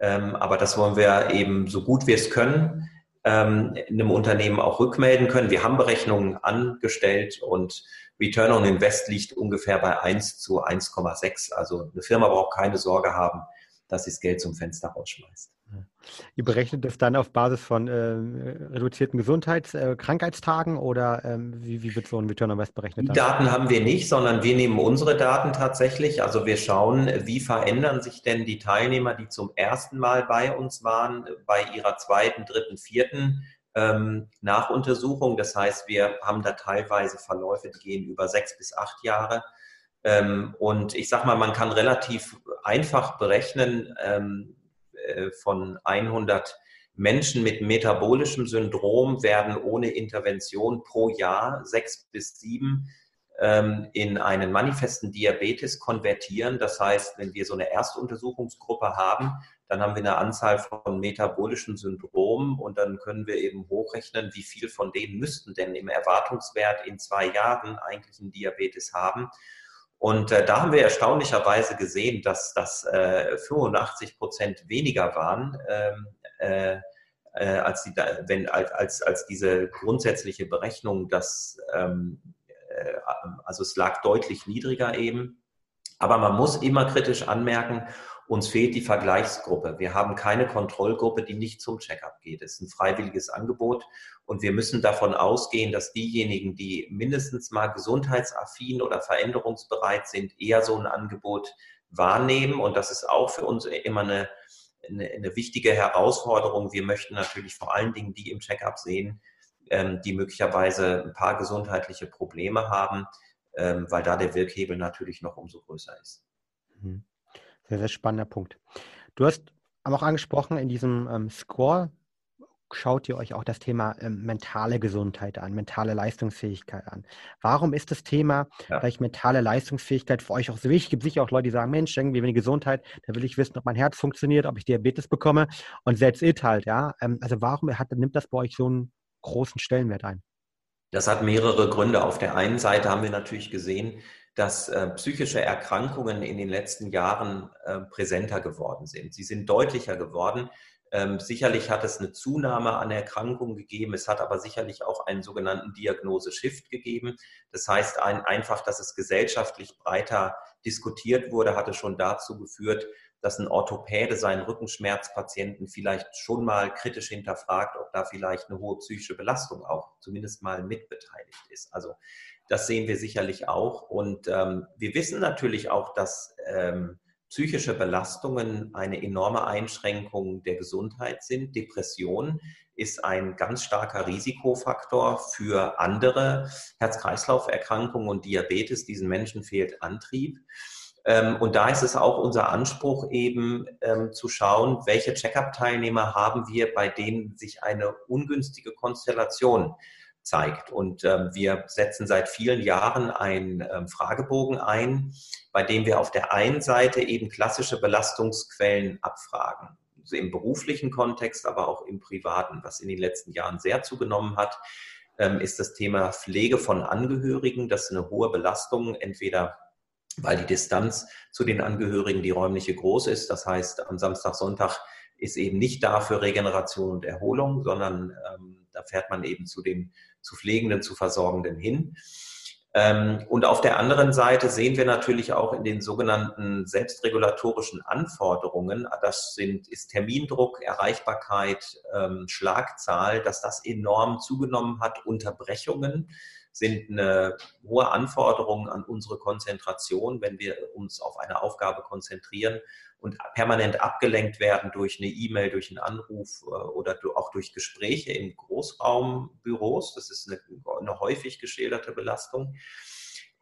Ähm, aber das wollen wir eben so gut wir es können ähm, einem Unternehmen auch rückmelden können. Wir haben Berechnungen angestellt und Return on Invest liegt ungefähr bei 1 zu 1,6. Also eine Firma braucht keine Sorge haben, dass sie das Geld zum Fenster rausschmeißt. Ihr berechnet das dann auf Basis von äh, reduzierten Gesundheits-, äh, Krankheitstagen oder ähm, wie, wie, wird so ein Return on Invest berechnet? Die Daten haben wir nicht, sondern wir nehmen unsere Daten tatsächlich. Also wir schauen, wie verändern sich denn die Teilnehmer, die zum ersten Mal bei uns waren, bei ihrer zweiten, dritten, vierten ähm, Nachuntersuchung. Das heißt, wir haben da teilweise Verläufe, die gehen über sechs bis acht Jahre. Ähm, und ich sage mal, man kann relativ einfach berechnen, ähm, äh, von 100 Menschen mit metabolischem Syndrom werden ohne Intervention pro Jahr sechs bis sieben ähm, in einen manifesten Diabetes konvertieren. Das heißt, wenn wir so eine Erstuntersuchungsgruppe haben, dann haben wir eine Anzahl von metabolischen Syndromen und dann können wir eben hochrechnen, wie viel von denen müssten denn im Erwartungswert in zwei Jahren eigentlich einen Diabetes haben. Und äh, da haben wir erstaunlicherweise gesehen, dass das äh, 85 Prozent weniger waren, ähm, äh, äh, als, die, wenn, als, als diese grundsätzliche Berechnung, dass, ähm, äh, also es lag deutlich niedriger eben. Aber man muss immer kritisch anmerken, uns fehlt die Vergleichsgruppe. Wir haben keine Kontrollgruppe, die nicht zum Checkup geht. Es ist ein freiwilliges Angebot und wir müssen davon ausgehen, dass diejenigen, die mindestens mal gesundheitsaffin oder veränderungsbereit sind, eher so ein Angebot wahrnehmen. Und das ist auch für uns immer eine, eine, eine wichtige Herausforderung. Wir möchten natürlich vor allen Dingen die im Checkup sehen, ähm, die möglicherweise ein paar gesundheitliche Probleme haben, ähm, weil da der Wirkhebel natürlich noch umso größer ist. Mhm. Sehr, sehr spannender Punkt. Du hast aber auch angesprochen, in diesem ähm, Score schaut ihr euch auch das Thema ähm, mentale Gesundheit an, mentale Leistungsfähigkeit an. Warum ist das Thema ja. vielleicht mentale Leistungsfähigkeit für euch auch so wichtig? Es gibt sicher auch Leute, die sagen, Mensch, irgendwie wenn die Gesundheit, da will ich wissen, ob mein Herz funktioniert, ob ich Diabetes bekomme und that's it halt, ja. Ähm, also warum hat, nimmt das bei euch so einen großen Stellenwert ein? Das hat mehrere Gründe. Auf der einen Seite haben wir natürlich gesehen, dass äh, psychische Erkrankungen in den letzten Jahren äh, präsenter geworden sind. Sie sind deutlicher geworden. Ähm, sicherlich hat es eine Zunahme an Erkrankungen gegeben. Es hat aber sicherlich auch einen sogenannten Diagnose-Shift gegeben. Das heißt ein, einfach, dass es gesellschaftlich breiter diskutiert wurde, hatte schon dazu geführt, dass ein Orthopäde seinen Rückenschmerzpatienten vielleicht schon mal kritisch hinterfragt, ob da vielleicht eine hohe psychische Belastung auch zumindest mal mitbeteiligt ist. Also das sehen wir sicherlich auch. Und ähm, wir wissen natürlich auch, dass ähm, psychische Belastungen eine enorme Einschränkung der Gesundheit sind. Depression ist ein ganz starker Risikofaktor für andere Herz-Kreislauf-Erkrankungen und Diabetes. Diesen Menschen fehlt Antrieb. Ähm, und da ist es auch unser Anspruch eben ähm, zu schauen, welche Check-up-Teilnehmer haben wir, bei denen sich eine ungünstige Konstellation zeigt. Und ähm, wir setzen seit vielen Jahren einen ähm, Fragebogen ein, bei dem wir auf der einen Seite eben klassische Belastungsquellen abfragen. Also im beruflichen Kontext, aber auch im privaten, was in den letzten Jahren sehr zugenommen hat, ähm, ist das Thema Pflege von Angehörigen. Das ist eine hohe Belastung, entweder weil die Distanz zu den Angehörigen, die räumliche groß ist. Das heißt, am Samstag, Sonntag ist eben nicht da für Regeneration und Erholung, sondern ähm, da fährt man eben zu den zu Pflegenden, zu Versorgenden hin. Ähm, und auf der anderen Seite sehen wir natürlich auch in den sogenannten selbstregulatorischen Anforderungen, das sind, ist Termindruck, Erreichbarkeit, ähm, Schlagzahl, dass das enorm zugenommen hat. Unterbrechungen sind eine hohe Anforderung an unsere Konzentration, wenn wir uns auf eine Aufgabe konzentrieren und permanent abgelenkt werden durch eine E-Mail, durch einen Anruf äh, oder auch durch Gespräche in Großraumbüros. Das ist eine, eine häufig geschilderte Belastung.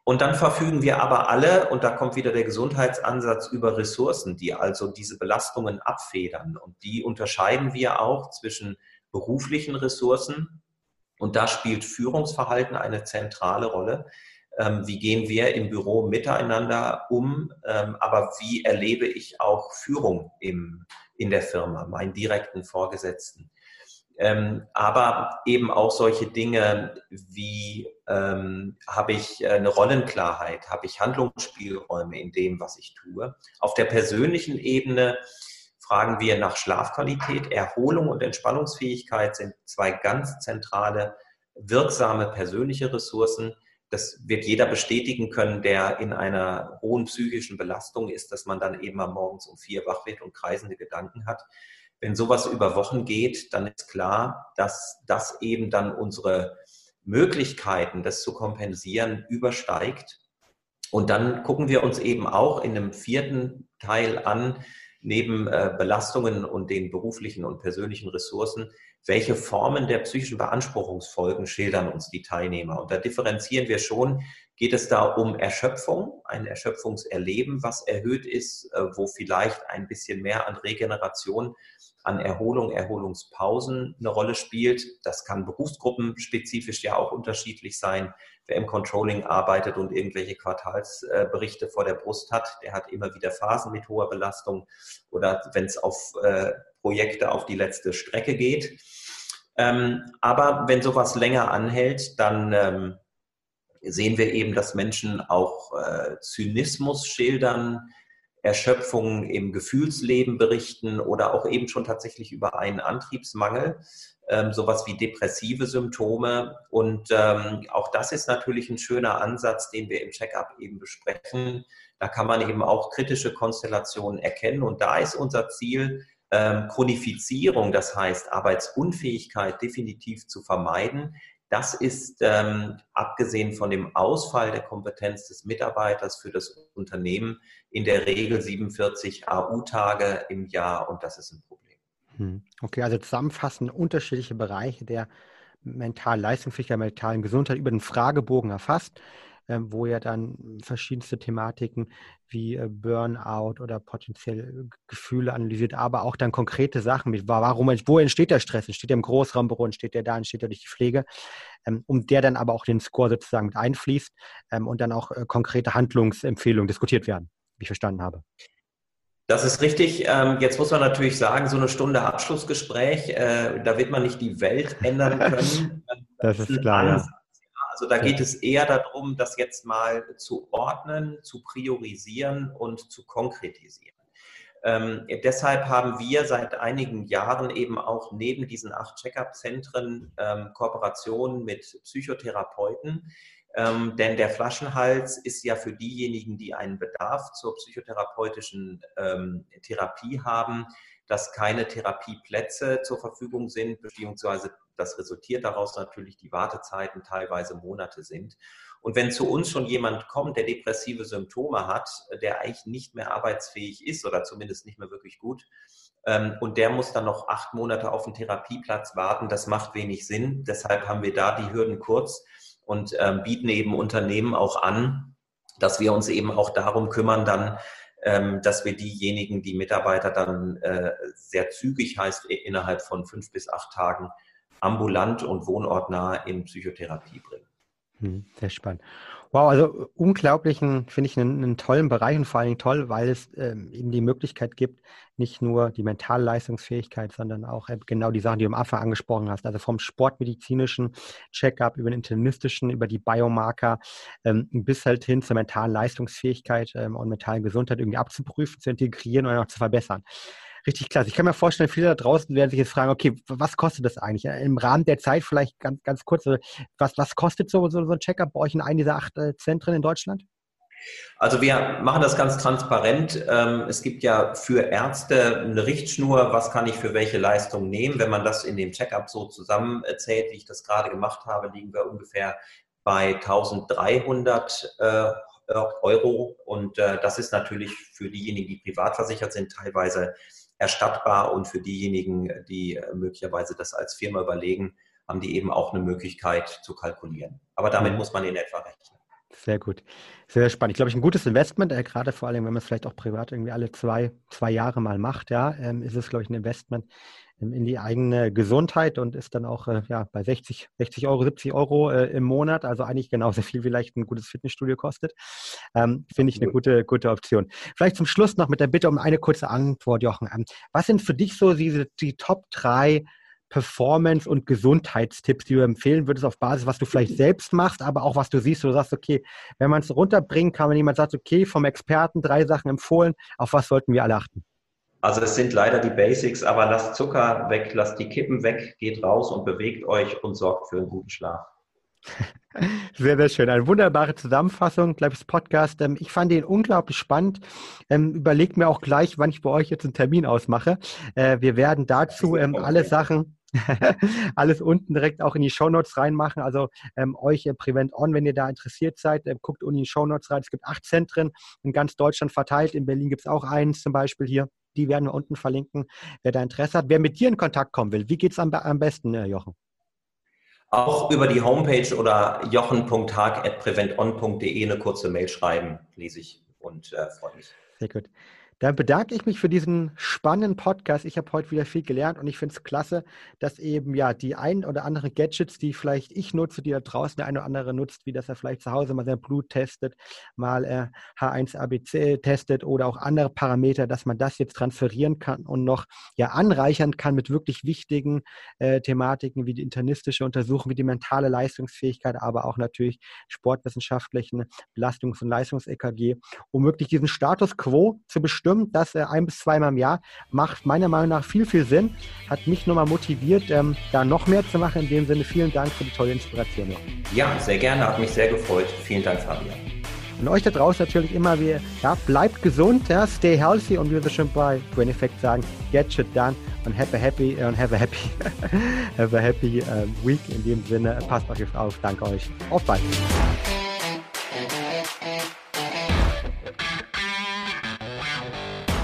Und dann verfügen wir aber alle, und da kommt wieder der Gesundheitsansatz über Ressourcen, die also diese Belastungen abfedern. Und die unterscheiden wir auch zwischen beruflichen Ressourcen. Und da spielt Führungsverhalten eine zentrale Rolle. Ähm, wie gehen wir im Büro miteinander um, ähm, aber wie erlebe ich auch Führung im, in der Firma, meinen direkten Vorgesetzten. Ähm, aber eben auch solche Dinge wie ähm, habe ich eine Rollenklarheit, habe ich Handlungsspielräume in dem, was ich tue. Auf der persönlichen Ebene fragen wir nach Schlafqualität. Erholung und Entspannungsfähigkeit sind zwei ganz zentrale, wirksame persönliche Ressourcen das wird jeder bestätigen können, der in einer hohen psychischen Belastung ist, dass man dann eben am Morgens um vier wach wird und kreisende Gedanken hat. Wenn sowas über Wochen geht, dann ist klar, dass das eben dann unsere Möglichkeiten, das zu kompensieren, übersteigt. Und dann gucken wir uns eben auch in einem vierten Teil an, neben äh, Belastungen und den beruflichen und persönlichen Ressourcen, welche Formen der psychischen Beanspruchungsfolgen schildern uns die Teilnehmer. Und da differenzieren wir schon, geht es da um Erschöpfung, ein Erschöpfungserleben, was erhöht ist, äh, wo vielleicht ein bisschen mehr an Regeneration, an Erholung, Erholungspausen eine Rolle spielt. Das kann berufsgruppenspezifisch ja auch unterschiedlich sein. Wer im Controlling arbeitet und irgendwelche Quartalsberichte vor der Brust hat, der hat immer wieder Phasen mit hoher Belastung oder wenn es auf äh, Projekte auf die letzte Strecke geht. Ähm, aber wenn sowas länger anhält, dann ähm, sehen wir eben, dass Menschen auch äh, Zynismus schildern, Erschöpfung im Gefühlsleben berichten oder auch eben schon tatsächlich über einen Antriebsmangel, ähm, sowas wie depressive Symptome. Und ähm, auch das ist natürlich ein schöner Ansatz, den wir im Checkup eben besprechen. Da kann man eben auch kritische Konstellationen erkennen. Und da ist unser Ziel, ähm, Chronifizierung, das heißt Arbeitsunfähigkeit definitiv zu vermeiden. Das ist ähm, abgesehen von dem Ausfall der Kompetenz des Mitarbeiters für das Unternehmen in der Regel 47 AU-Tage im Jahr und das ist ein Problem. Hm. Okay, also zusammenfassend unterschiedliche Bereiche der mentalen Leistungsfähigkeit, mentalen Gesundheit über den Fragebogen erfasst. Ähm, wo ja dann verschiedenste Thematiken wie äh, Burnout oder potenziell Gefühle analysiert, aber auch dann konkrete Sachen mit, warum, wo entsteht der Stress? Entsteht der im Großraumbüro, entsteht der da, entsteht der durch die Pflege, ähm, um der dann aber auch den Score sozusagen mit einfließt ähm, und dann auch äh, konkrete Handlungsempfehlungen diskutiert werden, wie ich verstanden habe. Das ist richtig. Jetzt muss man natürlich sagen, so eine Stunde Abschlussgespräch, äh, da wird man nicht die Welt ändern können. Das ist klar. Ja. Also da geht es eher darum, das jetzt mal zu ordnen, zu priorisieren und zu konkretisieren. Ähm, deshalb haben wir seit einigen Jahren eben auch neben diesen acht Check-up-Zentren ähm, Kooperationen mit Psychotherapeuten. Ähm, denn der Flaschenhals ist ja für diejenigen, die einen Bedarf zur psychotherapeutischen ähm, Therapie haben, dass keine Therapieplätze zur Verfügung sind, beziehungsweise das resultiert daraus natürlich, die Wartezeiten teilweise Monate sind. Und wenn zu uns schon jemand kommt, der depressive Symptome hat, der eigentlich nicht mehr arbeitsfähig ist oder zumindest nicht mehr wirklich gut, ähm, und der muss dann noch acht Monate auf einen Therapieplatz warten, das macht wenig Sinn. Deshalb haben wir da die Hürden kurz und ähm, bieten eben Unternehmen auch an, dass wir uns eben auch darum kümmern, dann ähm, dass wir diejenigen, die Mitarbeiter dann äh, sehr zügig heißt, innerhalb von fünf bis acht Tagen ambulant und wohnortnah in Psychotherapie bringen. Hm, sehr spannend. Wow, also unglaublichen, finde ich, einen, einen, tollen Bereich und vor allen Dingen toll, weil es ähm, eben die Möglichkeit gibt, nicht nur die mentale Leistungsfähigkeit, sondern auch genau die Sachen, die du am Anfang angesprochen hast, also vom sportmedizinischen Check-up über den internistischen, über die Biomarker ähm, bis halt hin zur mentalen Leistungsfähigkeit ähm, und mentalen Gesundheit irgendwie abzuprüfen, zu integrieren und auch zu verbessern richtig klasse. Ich kann mir vorstellen, viele da draußen werden sich jetzt fragen, okay, was kostet das eigentlich? Im Rahmen der Zeit vielleicht ganz, ganz kurz, also was, was kostet so, so, so ein Checkup bei euch in einem dieser acht äh, Zentren in Deutschland? Also wir machen das ganz transparent. Ähm, es gibt ja für Ärzte eine Richtschnur, was kann ich für welche Leistung nehmen. Wenn man das in dem Checkup so zusammenzählt, wie ich das gerade gemacht habe, liegen wir ungefähr bei 1300 äh, Euro. Und äh, das ist natürlich für diejenigen, die privat versichert sind, teilweise erstattbar und für diejenigen, die äh, möglicherweise das als Firma überlegen, haben die eben auch eine Möglichkeit zu kalkulieren. Aber damit mhm. muss man in etwa rechnen. Sehr gut. Sehr spannend. Ich glaube, ich ein gutes Investment, äh, gerade vor allem, wenn man es vielleicht auch privat irgendwie alle zwei, zwei Jahre mal macht, ja, ähm, ist es, glaube ich, ein Investment in die eigene Gesundheit und ist dann auch äh, ja, bei 60, 60 Euro, 70 Euro äh, im Monat, also eigentlich genauso viel, wie vielleicht ein gutes Fitnessstudio kostet. Ähm, Finde ich eine gute, gute Option. Vielleicht zum Schluss noch mit der Bitte um eine kurze Antwort, Jochen. Ähm, was sind für dich so diese, die Top drei Performance- und Gesundheitstipps, die du empfehlen würdest, auf Basis, was du vielleicht selbst machst, aber auch was du siehst, du sagst, okay, wenn man es runterbringen kann, wenn jemand sagt, okay, vom Experten drei Sachen empfohlen, auf was sollten wir alle achten? Also es sind leider die Basics, aber lasst Zucker weg, lasst die Kippen weg, geht raus und bewegt euch und sorgt für einen guten Schlaf. Sehr, sehr schön. Eine wunderbare Zusammenfassung, glaube ich, des Podcasts. Ähm, ich fand den unglaublich spannend. Ähm, überlegt mir auch gleich, wann ich bei euch jetzt einen Termin ausmache. Äh, wir werden dazu ähm, alle Sachen, alles unten direkt auch in die Shownotes reinmachen. Also ähm, euch äh, Prevent On, wenn ihr da interessiert seid, äh, guckt unten in die Shownotes rein. Es gibt acht Zentren in ganz Deutschland verteilt. In Berlin gibt es auch eins zum Beispiel hier. Die werden wir unten verlinken, wer da Interesse hat. Wer mit dir in Kontakt kommen will, wie geht es am, am besten, äh, Jochen? Auch über die Homepage oder jochen.hag.preventon.de eine kurze Mail schreiben, lese ich und äh, freue mich. Sehr gut. Dann bedanke ich mich für diesen spannenden Podcast. Ich habe heute wieder viel gelernt und ich finde es klasse, dass eben ja die ein oder anderen Gadgets, die vielleicht ich nutze, die da draußen der eine oder andere nutzt, wie dass er vielleicht zu Hause mal sein Blut testet, mal äh, H1ABC testet oder auch andere Parameter, dass man das jetzt transferieren kann und noch ja anreichern kann mit wirklich wichtigen äh, Thematiken wie die internistische Untersuchung, wie die mentale Leistungsfähigkeit, aber auch natürlich sportwissenschaftlichen Belastungs- und Leistungs-EKG, um wirklich diesen Status quo zu bestimmen stimmt, das äh, ein bis zweimal im Jahr macht meiner Meinung nach viel, viel Sinn. Hat mich nochmal motiviert, ähm, da noch mehr zu machen. In dem Sinne, vielen Dank für die tolle Inspiration. Ja, sehr gerne, hat mich sehr gefreut. Vielen Dank, Fabian. Und euch da draußen natürlich immer wieder, ja, bleibt gesund, ja, stay healthy und wie wir schon bei Brain Effect sagen, get shit done und have a happy und have a happy, have a happy uh, week. In dem Sinne, passt euch auf. Danke euch. Auf bald.